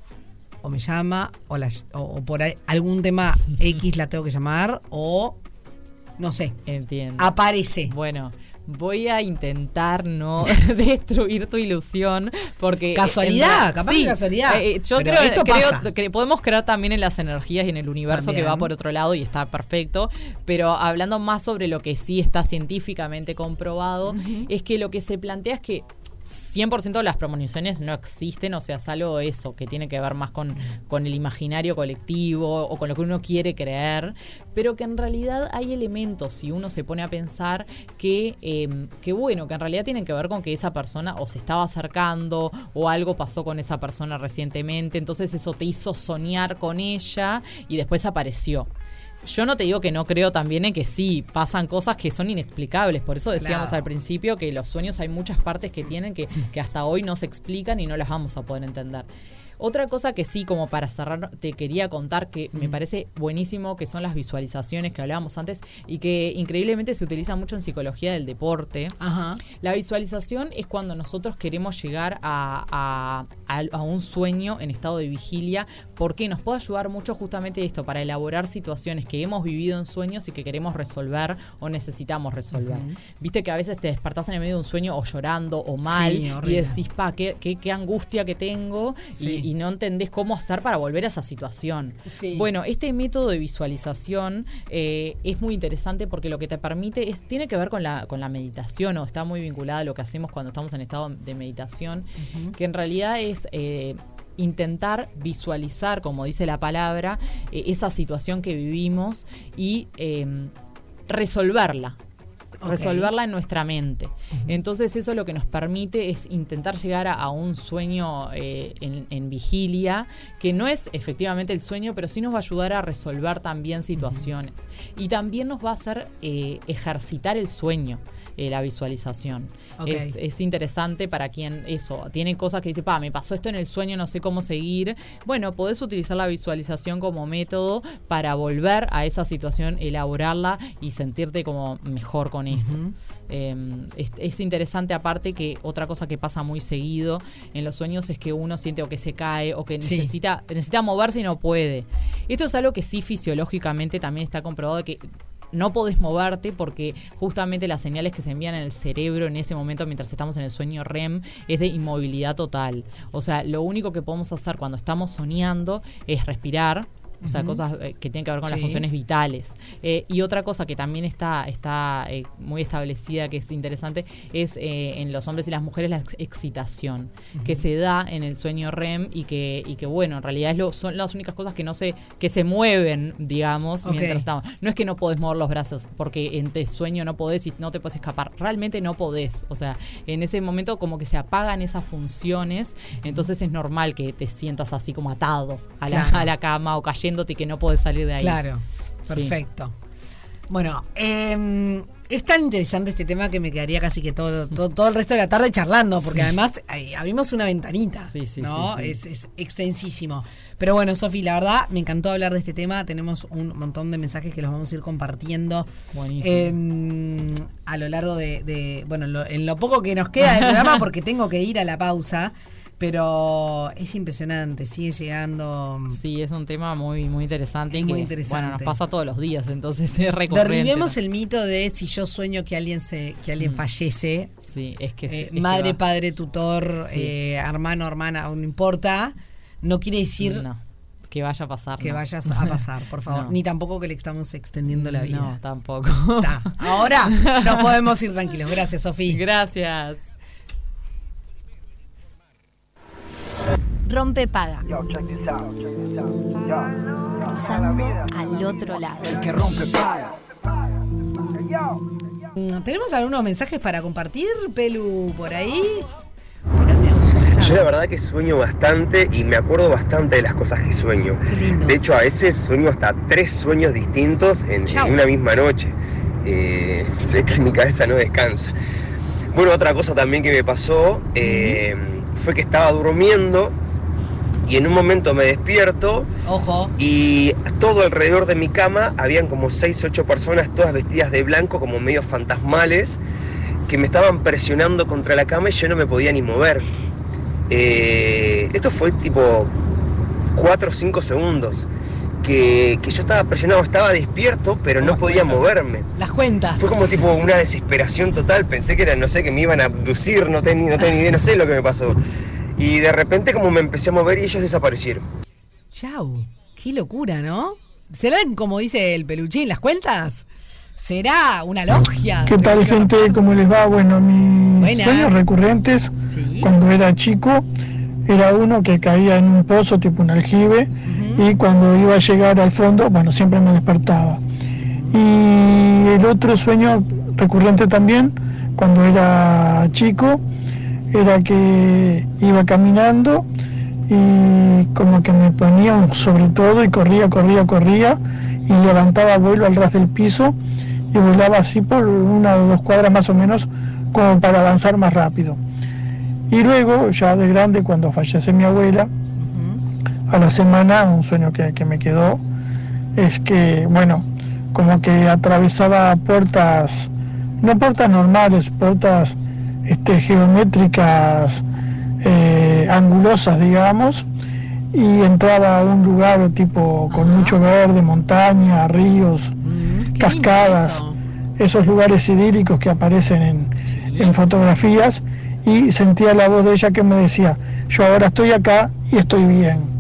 o me llama o, la- o- o por algún tema X la tengo que llamar o no sé, Entiendo. aparece. Bueno, voy a intentar no destruir tu ilusión porque Casualidad, en- capaz que casualidad. eh, yo Pero creo, esto creo pasa. que podemos creer también en las energías y en el universo que va por otro lado y está perfecto, pero hablando más sobre lo que sí está científicamente comprobado es que lo que se plantea es que 100% de las premoniciones no existen, o sea, es algo eso, que tiene que ver más con, con el imaginario colectivo o con lo que uno quiere creer, pero que en realidad hay elementos, si uno se pone a pensar, que, eh, que bueno, que en realidad tienen que ver con que esa persona o se estaba acercando o algo pasó con esa persona recientemente, entonces eso te hizo soñar con ella y después apareció. Yo no te digo que no creo también en que sí, pasan cosas que son inexplicables. Por eso decíamos Claro. al principio que los sueños hay muchas partes que tienen que, que hasta hoy no se explican y no las vamos a poder entender. Otra cosa que sí, como para cerrar, te quería contar que me parece buenísimo, que son las visualizaciones que hablábamos antes y que increíblemente se utilizan mucho en psicología del deporte. Ajá. La visualización es cuando nosotros queremos llegar a, a- a- a un sueño en estado de vigilia, porque nos puede ayudar mucho justamente esto, para elaborar situaciones que hemos vivido en sueños y que queremos resolver o necesitamos resolver. Viste que a veces te despertás en el medio de un sueño o llorando o mal Sí, y decís, pa, qué, qué- qué angustia que tengo y-. y, no entendés cómo hacer para volver a esa situación. Sí. Bueno, este método de visualización eh, es muy interesante porque lo que te permite es, tiene que ver con la, con la meditación o está muy vinculada a lo que hacemos cuando estamos en estado de meditación, que en realidad es eh, intentar visualizar, como dice la palabra, eh, esa situación que vivimos y eh, resolverla. resolverla en nuestra mente. Entonces eso lo que nos permite es intentar llegar a, a un sueño eh, en, en vigilia, que no es efectivamente el sueño, pero sí nos va a ayudar a resolver también situaciones. Y también nos va a hacer eh, ejercitar el sueño. Eh, la visualización. Es, es interesante para quien eso, tiene cosas que dice, pa, me pasó esto en el sueño, no sé cómo seguir. Bueno, podés utilizar la visualización como método para volver a esa situación, elaborarla y sentirte como mejor con esto. Eh, es, es interesante aparte que otra cosa que pasa muy seguido en los sueños es que uno siente o que se cae o que Sí. necesita, necesita moverse y no puede. Esto es algo que sí fisiológicamente también está comprobado que no podés moverte porque justamente las señales que se envían en el cerebro en ese momento mientras estamos en el sueño REM es de inmovilidad total. O sea, lo único que podemos hacer cuando estamos soñando es respirar. O sea, Ujú. cosas eh, que tienen que ver con las Sí. funciones vitales. Eh, y otra cosa que también está, está eh, muy establecida, que es interesante, es eh, en los hombres y las mujeres la ex- excitación, que se da en el sueño REM y que, y que bueno, en realidad es lo, son las únicas cosas que no se, que se mueven, digamos, Ok. mientras estamos. No es que no podés mover los brazos, porque en el sueño no podés y no te puedes escapar. Realmente no podés. O sea, en ese momento como que se apagan esas funciones, entonces es normal que te sientas así como atado a la, Claro. a la cama o cayéndote y que no podés salir de ahí. Claro, Sí. perfecto. Bueno, eh, es tan interesante este tema que me quedaría casi que todo, todo, todo el resto de la tarde charlando, porque Sí. además eh, abrimos una ventanita, sí, ¿no? sí, sí. Es, es extensísimo. Pero bueno, Sofi, la verdad, me encantó hablar de este tema. Tenemos un montón de mensajes que los vamos a ir compartiendo Buenísimo. eh, a lo largo de, de- bueno, lo- en lo poco que nos queda del programa, porque tengo que ir a la pausa. Pero es impresionante, sigue llegando. Sí, es un tema muy, muy interesante. Es muy interesante. Bueno, nos pasa todos los días, entonces es recurrente. Derribemos el mito de si yo sueño que alguien se, que alguien Mm. fallece. Sí, es que, eh, es madre, padre, tutor, Sí. eh, hermano, hermana, no importa. No quiere decir No, que vaya a pasar. que no. vayas a pasar, por favor. No. Ni tampoco que le estamos extendiendo la vida. No, tampoco. Ta. Ahora nos podemos ir tranquilos. Gracias, Sofía. Gracias. Rompe paga. Cruzando al otro lado. El que rompe paga. ¿Tenemos algunos mensajes para compartir, Pelu, por ahí? Yo la verdad que sueño bastante y me acuerdo bastante de las cosas que sueño. De hecho, a veces sueño hasta tres sueños distintos en, en una misma noche. Eh, sé que mi cabeza no descansa. Bueno, otra cosa también que me pasó eh, fue que estaba durmiendo y en un momento me despierto Ojo. y todo alrededor de mi cama habían como seis, ocho personas todas vestidas de blanco como medio fantasmales que me estaban presionando contra la cama y yo no me podía ni mover. Eh, esto fue tipo 4 o 5 segundos. Que, que yo estaba presionado, estaba despierto, pero no podía moverme. Las cuentas. Fue como tipo una desesperación total. Pensé que era, no sé, que me iban a abducir, no tenía, no tenía idea, no sé lo que me pasó. Y de repente como me empecé a mover y ellos desaparecieron. Chau. Qué locura, ¿no? ¿Serán, como dice el peluchín, las cuentas? ¿Será una logia? ¿Qué tal gente? ¿Cómo les va? Bueno, mis Buenas. sueños recurrentes cuando era chico era uno que caía en un pozo tipo un aljibe y cuando iba a llegar al fondo, bueno, siempre me despertaba. Y el otro sueño recurrente también cuando era chico era que iba caminando y como que me ponía un sobre todo y corría, corría, corría y levantaba vuelo al ras del piso y volaba así por una o dos cuadras más o menos como para avanzar más rápido. Y luego, ya de grande, cuando fallece mi abuela, a la semana, un sueño que, que me quedó, es que, bueno, como que atravesaba puertas, no puertas normales, puertas este, geométricas, eh, angulosas, digamos, y entraba a un lugar tipo con mucho verde, montaña, ríos, cascadas, esos lugares idílicos que aparecen en, en fotografías, y sentía la voz de ella que me decía, yo ahora estoy acá y estoy bien.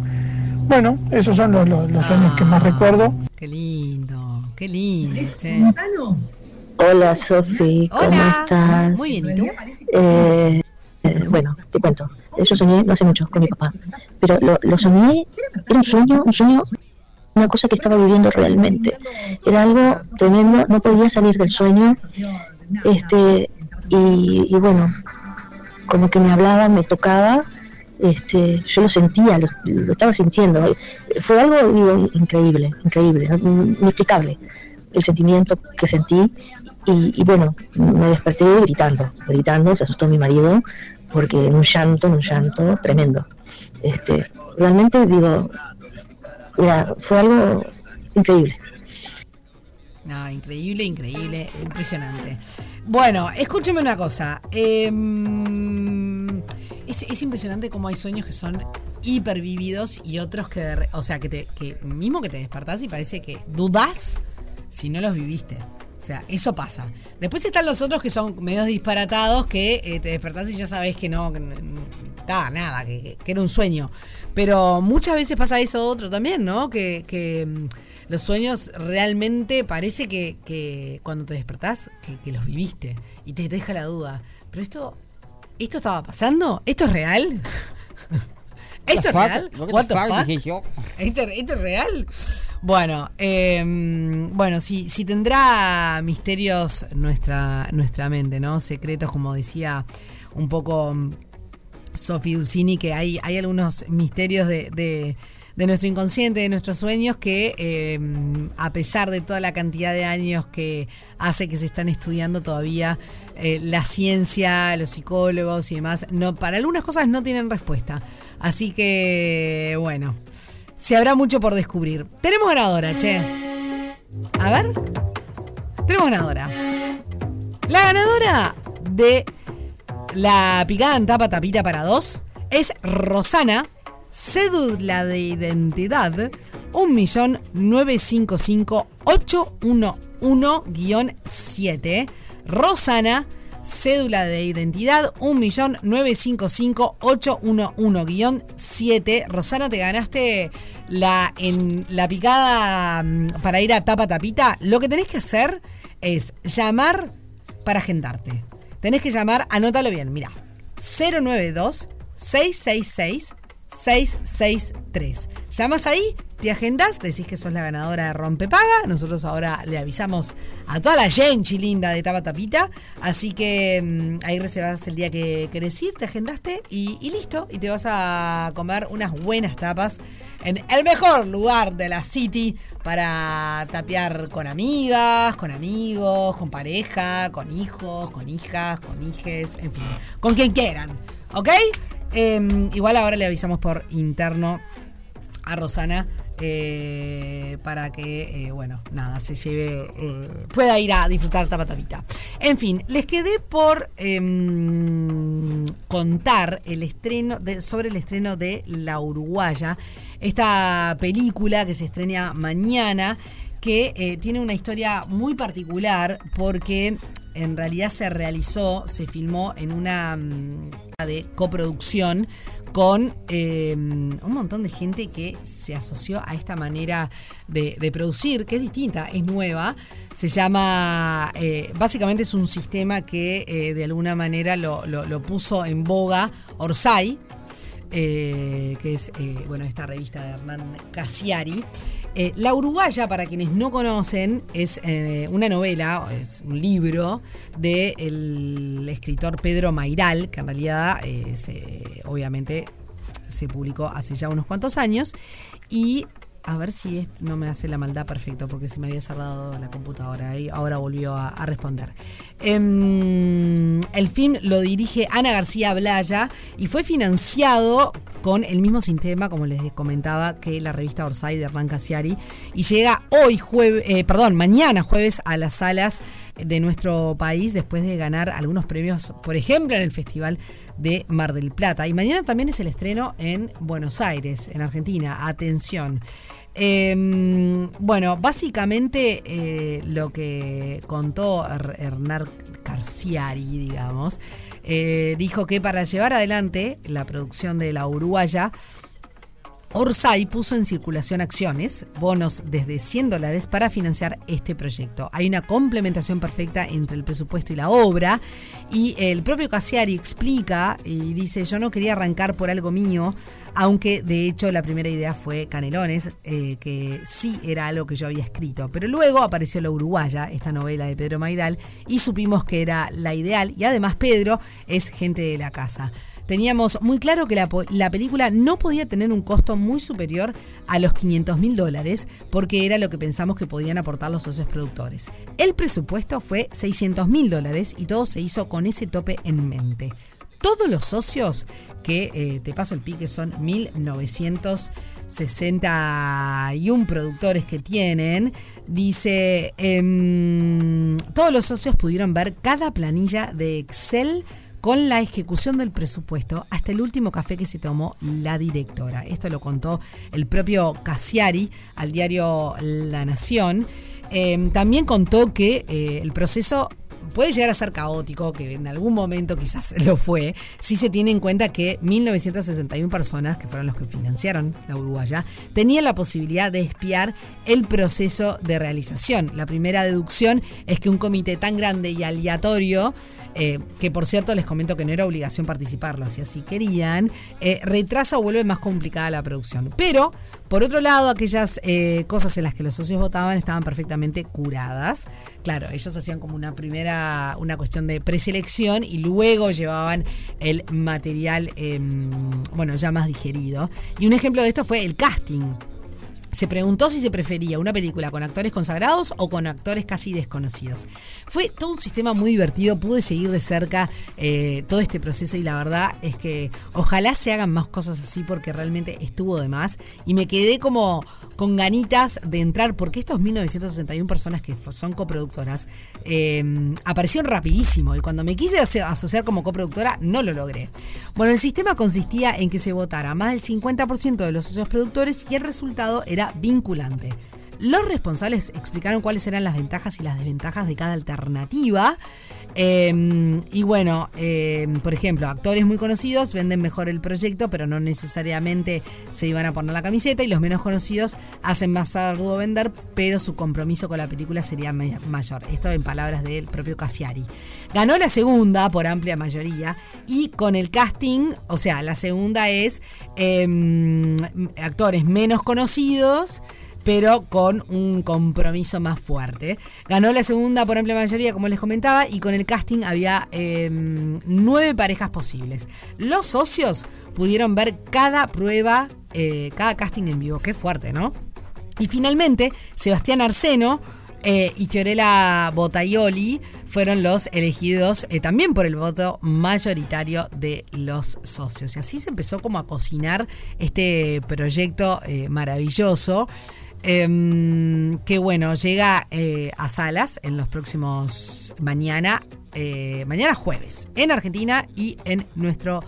Bueno, esos son los, los- los sueños que más recuerdo. Qué lindo, qué lindo. che. Hola Sofi, ¿cómo Hola. estás? Muy bien, ¿y tú? Eh, eh, bueno, te cuento. Yo soñé no hace mucho con mi papá, pero lo, lo soñé, era un sueño, un sueño, una cosa que estaba viviendo realmente. Era algo tremendo, no podía salir del sueño Este, y, y bueno, como que me hablaba, me tocaba, este, yo lo sentía, lo, estaba sintiendo. Fue algo digo, increíble, increíble, inexplicable el sentimiento que sentí. Y, y bueno, me desperté gritando, gritando, se asustó mi marido, porque en un llanto, en un llanto tremendo. Este, realmente digo, era- fue algo increíble. No, increíble, increíble, impresionante. Bueno, escúcheme una cosa. em, es, es impresionante cómo hay sueños que son hipervívidos y otros que, o sea, que, te, que mismo que te despertás y parece que dudás si no los viviste. O sea, eso pasa. Después están los otros que son medios disparatados que eh, te despertás y ya sabes que no, que nada, que, que- era un sueño. Pero muchas veces pasa eso otro también, ¿no? Que, que, mm, los sueños realmente parece que, que cuando te despertás, que, que los viviste y te deja la duda. Pero esto, ¿esto estaba pasando? ¿Esto es real? ¿Esto es real? What the fuck. ¿Esto, esto es real? Bueno, eh, bueno, si, si tendrá misterios nuestra, nuestra mente, ¿no? Secretos, como decía un poco mm, Sofi Ursini, que hay, hay algunos misterios de, de- de nuestro inconsciente, de nuestros sueños, que eh, a pesar de toda la cantidad de años que hace que se están estudiando todavía, eh, la ciencia, los psicólogos y demás, no, para algunas cosas no tienen respuesta. Así que, bueno, se habrá mucho por descubrir. Tenemos ganadora, che. A ver. Tenemos ganadora. La ganadora de la picada en tapa tapita para dos es Rosana, cédula de identidad 1.955.811-7. Rosana, cédula de identidad 1.955.811-7. Rosana, te ganaste la, en, la picada mm, para ir a tapa tapita. Lo que tenés que hacer es llamar para agendarte. Tenés que llamar, anótalo bien, mira. 092 666 663. Llamas ahí, te agendas, decís que sos la ganadora de Rompepaga. Nosotros ahora le avisamos a toda la gente linda de Tapa Tapita. Así que mm, ahí reservas el día que querés ir, te agendaste y, y listo. Y te vas a comer unas buenas tapas en el mejor lugar de la City para tapear con amigas, con amigos, con pareja, con hijos, con hijas, con hijes, en fin, con quien quieran. ¿Ok? Em, igual ahora le avisamos por interno a Rosana eh, para que, eh, bueno, nada, se lleve, eh, pueda ir a disfrutar Tapa Tapita. En fin, les quedé por em, contar el estreno de, sobre el estreno de La Uruguaya, esta película que se estrena mañana que tiene una historia muy particular porque en realidad se realizó, se filmó en una mm, de coproducción con eh, un montón de gente que se asoció a esta manera de, producir, que es distinta, es nueva. Se llama, eh, básicamente es un sistema que eh, de alguna manera lo, puso en boga Orsay, que es bueno esta revista de Hernán Casiari. Eh, la Uruguaya, para quienes no conocen, es eh, una novela, es un libro del escritor Pedro Mairal, que en realidad eh, obviamente se publicó hace ya unos cuantos años. Y a ver si no me hace la maldad perfecto, porque se me había cerrado la computadora y ahora volvió a, a responder. Em, el film lo dirige Ana García Blaya y fue financiado con el mismo sistema, como les comentaba, que la revista Orsay de Hernán Casiari. Y llega hoy, jueves, eh, perdón, mañana jueves a las salas de nuestro país después de ganar algunos premios, por ejemplo, en el Festival de Mar del Plata. Y mañana también es el estreno en Buenos Aires, en Argentina. Atención. Eh, bueno, básicamente eh, lo que contó Her- Hernán Carciari, digamos, eh, dijo que para llevar adelante la producción de la Uruguaya, Orsay puso en circulación acciones, bonos desde 100 dólares para financiar este proyecto. Hay una complementación perfecta entre el presupuesto y la obra y el propio Cassiari explica y dice yo no quería arrancar por algo mío, aunque de hecho la primera idea fue Canelones, eh, que sí era algo que yo había escrito, pero luego apareció La Uruguaya, esta novela de Pedro Mairal, y supimos que era la ideal y además Pedro es gente de la casa teníamos muy claro que la, película no podía tener un costo muy superior a los 500 mil dólares, porque era lo que pensamos que podían aportar los socios productores. El presupuesto fue 600 mil dólares y todo se hizo con ese tope en mente. Todos los socios, que eh, te paso el pique, son 1961 productores que tienen, dice, em, todos los socios pudieron ver cada planilla de Excel con la ejecución del presupuesto hasta el último café que se tomó la directora. Esto lo contó el propio Cassiari al diario La Nación. Eh, también contó que eh, el proceso puede llegar a ser caótico, que en algún momento quizás lo fue, si se tiene en cuenta que 1961 personas, que fueron los que financiaron la Uruguaya, tenían la posibilidad de espiar el proceso de realización. La primera deducción es que un comité tan grande y aleatorio, eh, que por cierto les comento que no era obligación participarlo, si así querían, eh, retrasa o vuelve más complicada la producción. Pero, por otro lado, aquellas eh, cosas en las que los socios votaban estaban perfectamente curadas. Claro, ellos hacían como una primera, una cuestión de preselección y luego llevaban el material, em, bueno, ya más digerido. Y un ejemplo de esto fue el casting. Se preguntó si se prefería una película con actores consagrados o con actores casi desconocidos. Fue todo un sistema muy divertido, pude seguir de cerca eh, todo este proceso y la verdad es que ojalá se hagan más cosas así porque realmente estuvo de más y me quedé como con ganitas de entrar porque estos 1961 personas que son coproductoras eh, aparecieron rapidísimo y cuando me quise aso- asociar como coproductora no lo logré. Bueno, el sistema consistía en que se votara más del 50% de los socios productores y el resultado era vinculante. Los responsables explicaron cuáles eran las ventajas y las desventajas de cada alternativa. Eh, y bueno, eh, por ejemplo, actores muy conocidos venden mejor el proyecto, pero no necesariamente se iban a poner la camiseta. Y los menos conocidos hacen más arduo vender, pero su compromiso con la película sería ma- mayor. Esto en palabras del propio Cassiari. Ganó la segunda por amplia mayoría y con el casting, o sea, la segunda es eh, actores menos conocidos pero con un compromiso más fuerte. Ganó la segunda por amplia mayoría, como les comentaba, y con el casting había eh, nueve parejas posibles. Los socios pudieron ver cada prueba, eh, cada casting en vivo. Qué fuerte, ¿no? Y finalmente, Sebastián Arseno eh, y Fiorella Botaioli fueron los elegidos eh, también por el voto mayoritario de los socios. Y así se empezó como a cocinar este proyecto maravilloso. Em, que bueno, llega eh, a salas en los próximos mañana, eh, mañana jueves, en Argentina y en nuestro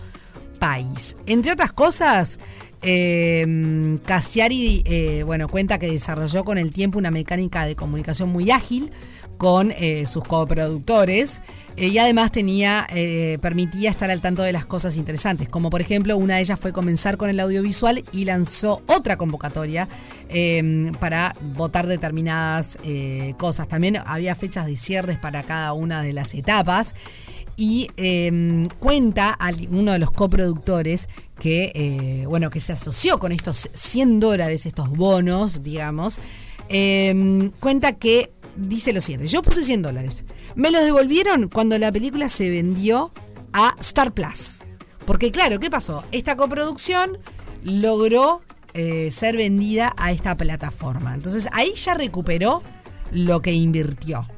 país. Entre otras cosas, eh, Cassiari bueno, cuenta que desarrolló con el tiempo una mecánica de comunicación muy ágil con eh, sus coproductores eh, y además tenía eh, permitía estar al tanto de las cosas interesantes, como por ejemplo una de ellas fue comenzar con el audiovisual y lanzó otra convocatoria eh, para votar determinadas eh, cosas. También había fechas de cierres para cada una de las etapas y eh, cuenta uno de los coproductores que, eh, bueno, que se asoció con estos 100 dólares, estos bonos, digamos, eh, cuenta que dice lo siguiente, yo puse 100 dólares, me los devolvieron cuando la película se vendió a Star Plus. Porque claro, ¿qué pasó? Esta coproducción logró eh, ser vendida a esta plataforma. Entonces ahí ya recuperó lo que invirtió.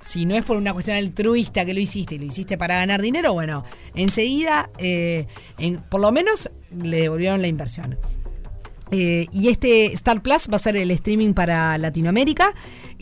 Si no es por una cuestión altruista que lo hiciste y lo hiciste para ganar dinero, bueno, enseguida, eh, por lo menos le devolvieron la inversión. Eh, y este Star Plus va a ser el streaming para Latinoamérica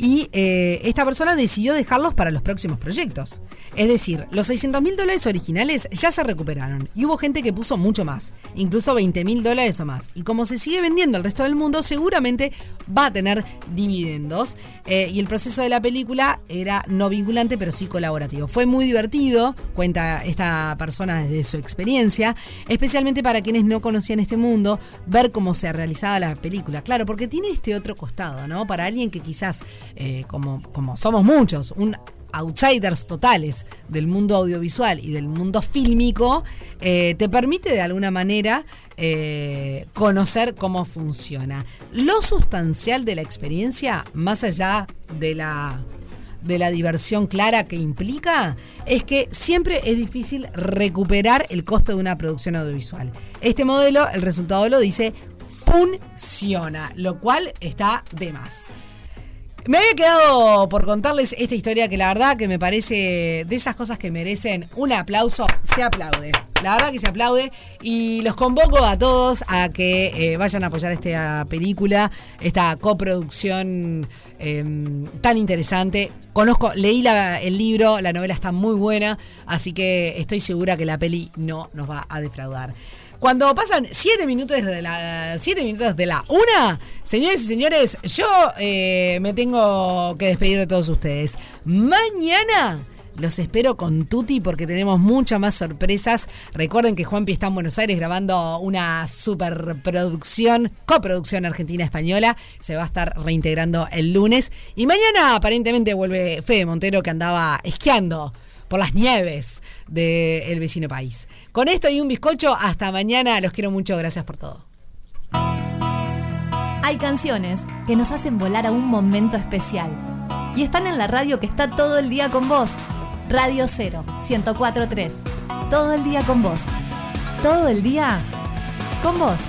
y eh, esta persona decidió dejarlos para los próximos proyectos. Es decir, los 600 mil dólares originales ya se recuperaron y hubo gente que puso mucho más, incluso 20 mil dólares o más. Y como se sigue vendiendo al resto del mundo, seguramente va a tener dividendos. Eh, y el proceso de la película era no vinculante, pero sí colaborativo. Fue muy divertido, cuenta esta persona desde su experiencia, especialmente para quienes no conocían este mundo, ver cómo se realizaba la película. Claro, porque tiene este otro costado, ¿no? Para alguien que quizás, eh, como, como somos muchos, un outsiders totales del mundo audiovisual y del mundo fílmico, eh, te permite de alguna manera eh, conocer cómo funciona. Lo sustancial de la experiencia, más allá de la de la diversión clara que implica es que siempre es difícil recuperar el costo de una producción audiovisual. Este modelo, el resultado lo dice, funciona, lo cual está de más. Me había quedado por contarles esta historia que la verdad que me parece de esas cosas que merecen un aplauso, se aplaude. La verdad que se aplaude y los convoco a todos a que eh, vayan a apoyar esta película, esta coproducción em, tan interesante. Conozco, leí la- el libro, la novela está muy buena, así que estoy segura que la peli no nos va a defraudar. Cuando pasan 7 minutos de la siete minutos de la una, señores y señores, yo eh, me tengo que despedir de todos ustedes. Mañana los espero con Tuti porque tenemos muchas más sorpresas. Recuerden que Juanpi está en Buenos Aires grabando una superproducción, coproducción argentina-española. Se va a estar reintegrando el lunes. Y mañana aparentemente vuelve Fede Montero que andaba esquiando por las nieves del vecino país. Con esto y un bizcocho, hasta mañana. Los quiero mucho. Gracias por todo. Hay canciones que nos hacen volar a un momento especial. Y están en la radio que está todo el día con vos. Radio 0, 1043. Todo el día con vos. Todo el día con vos.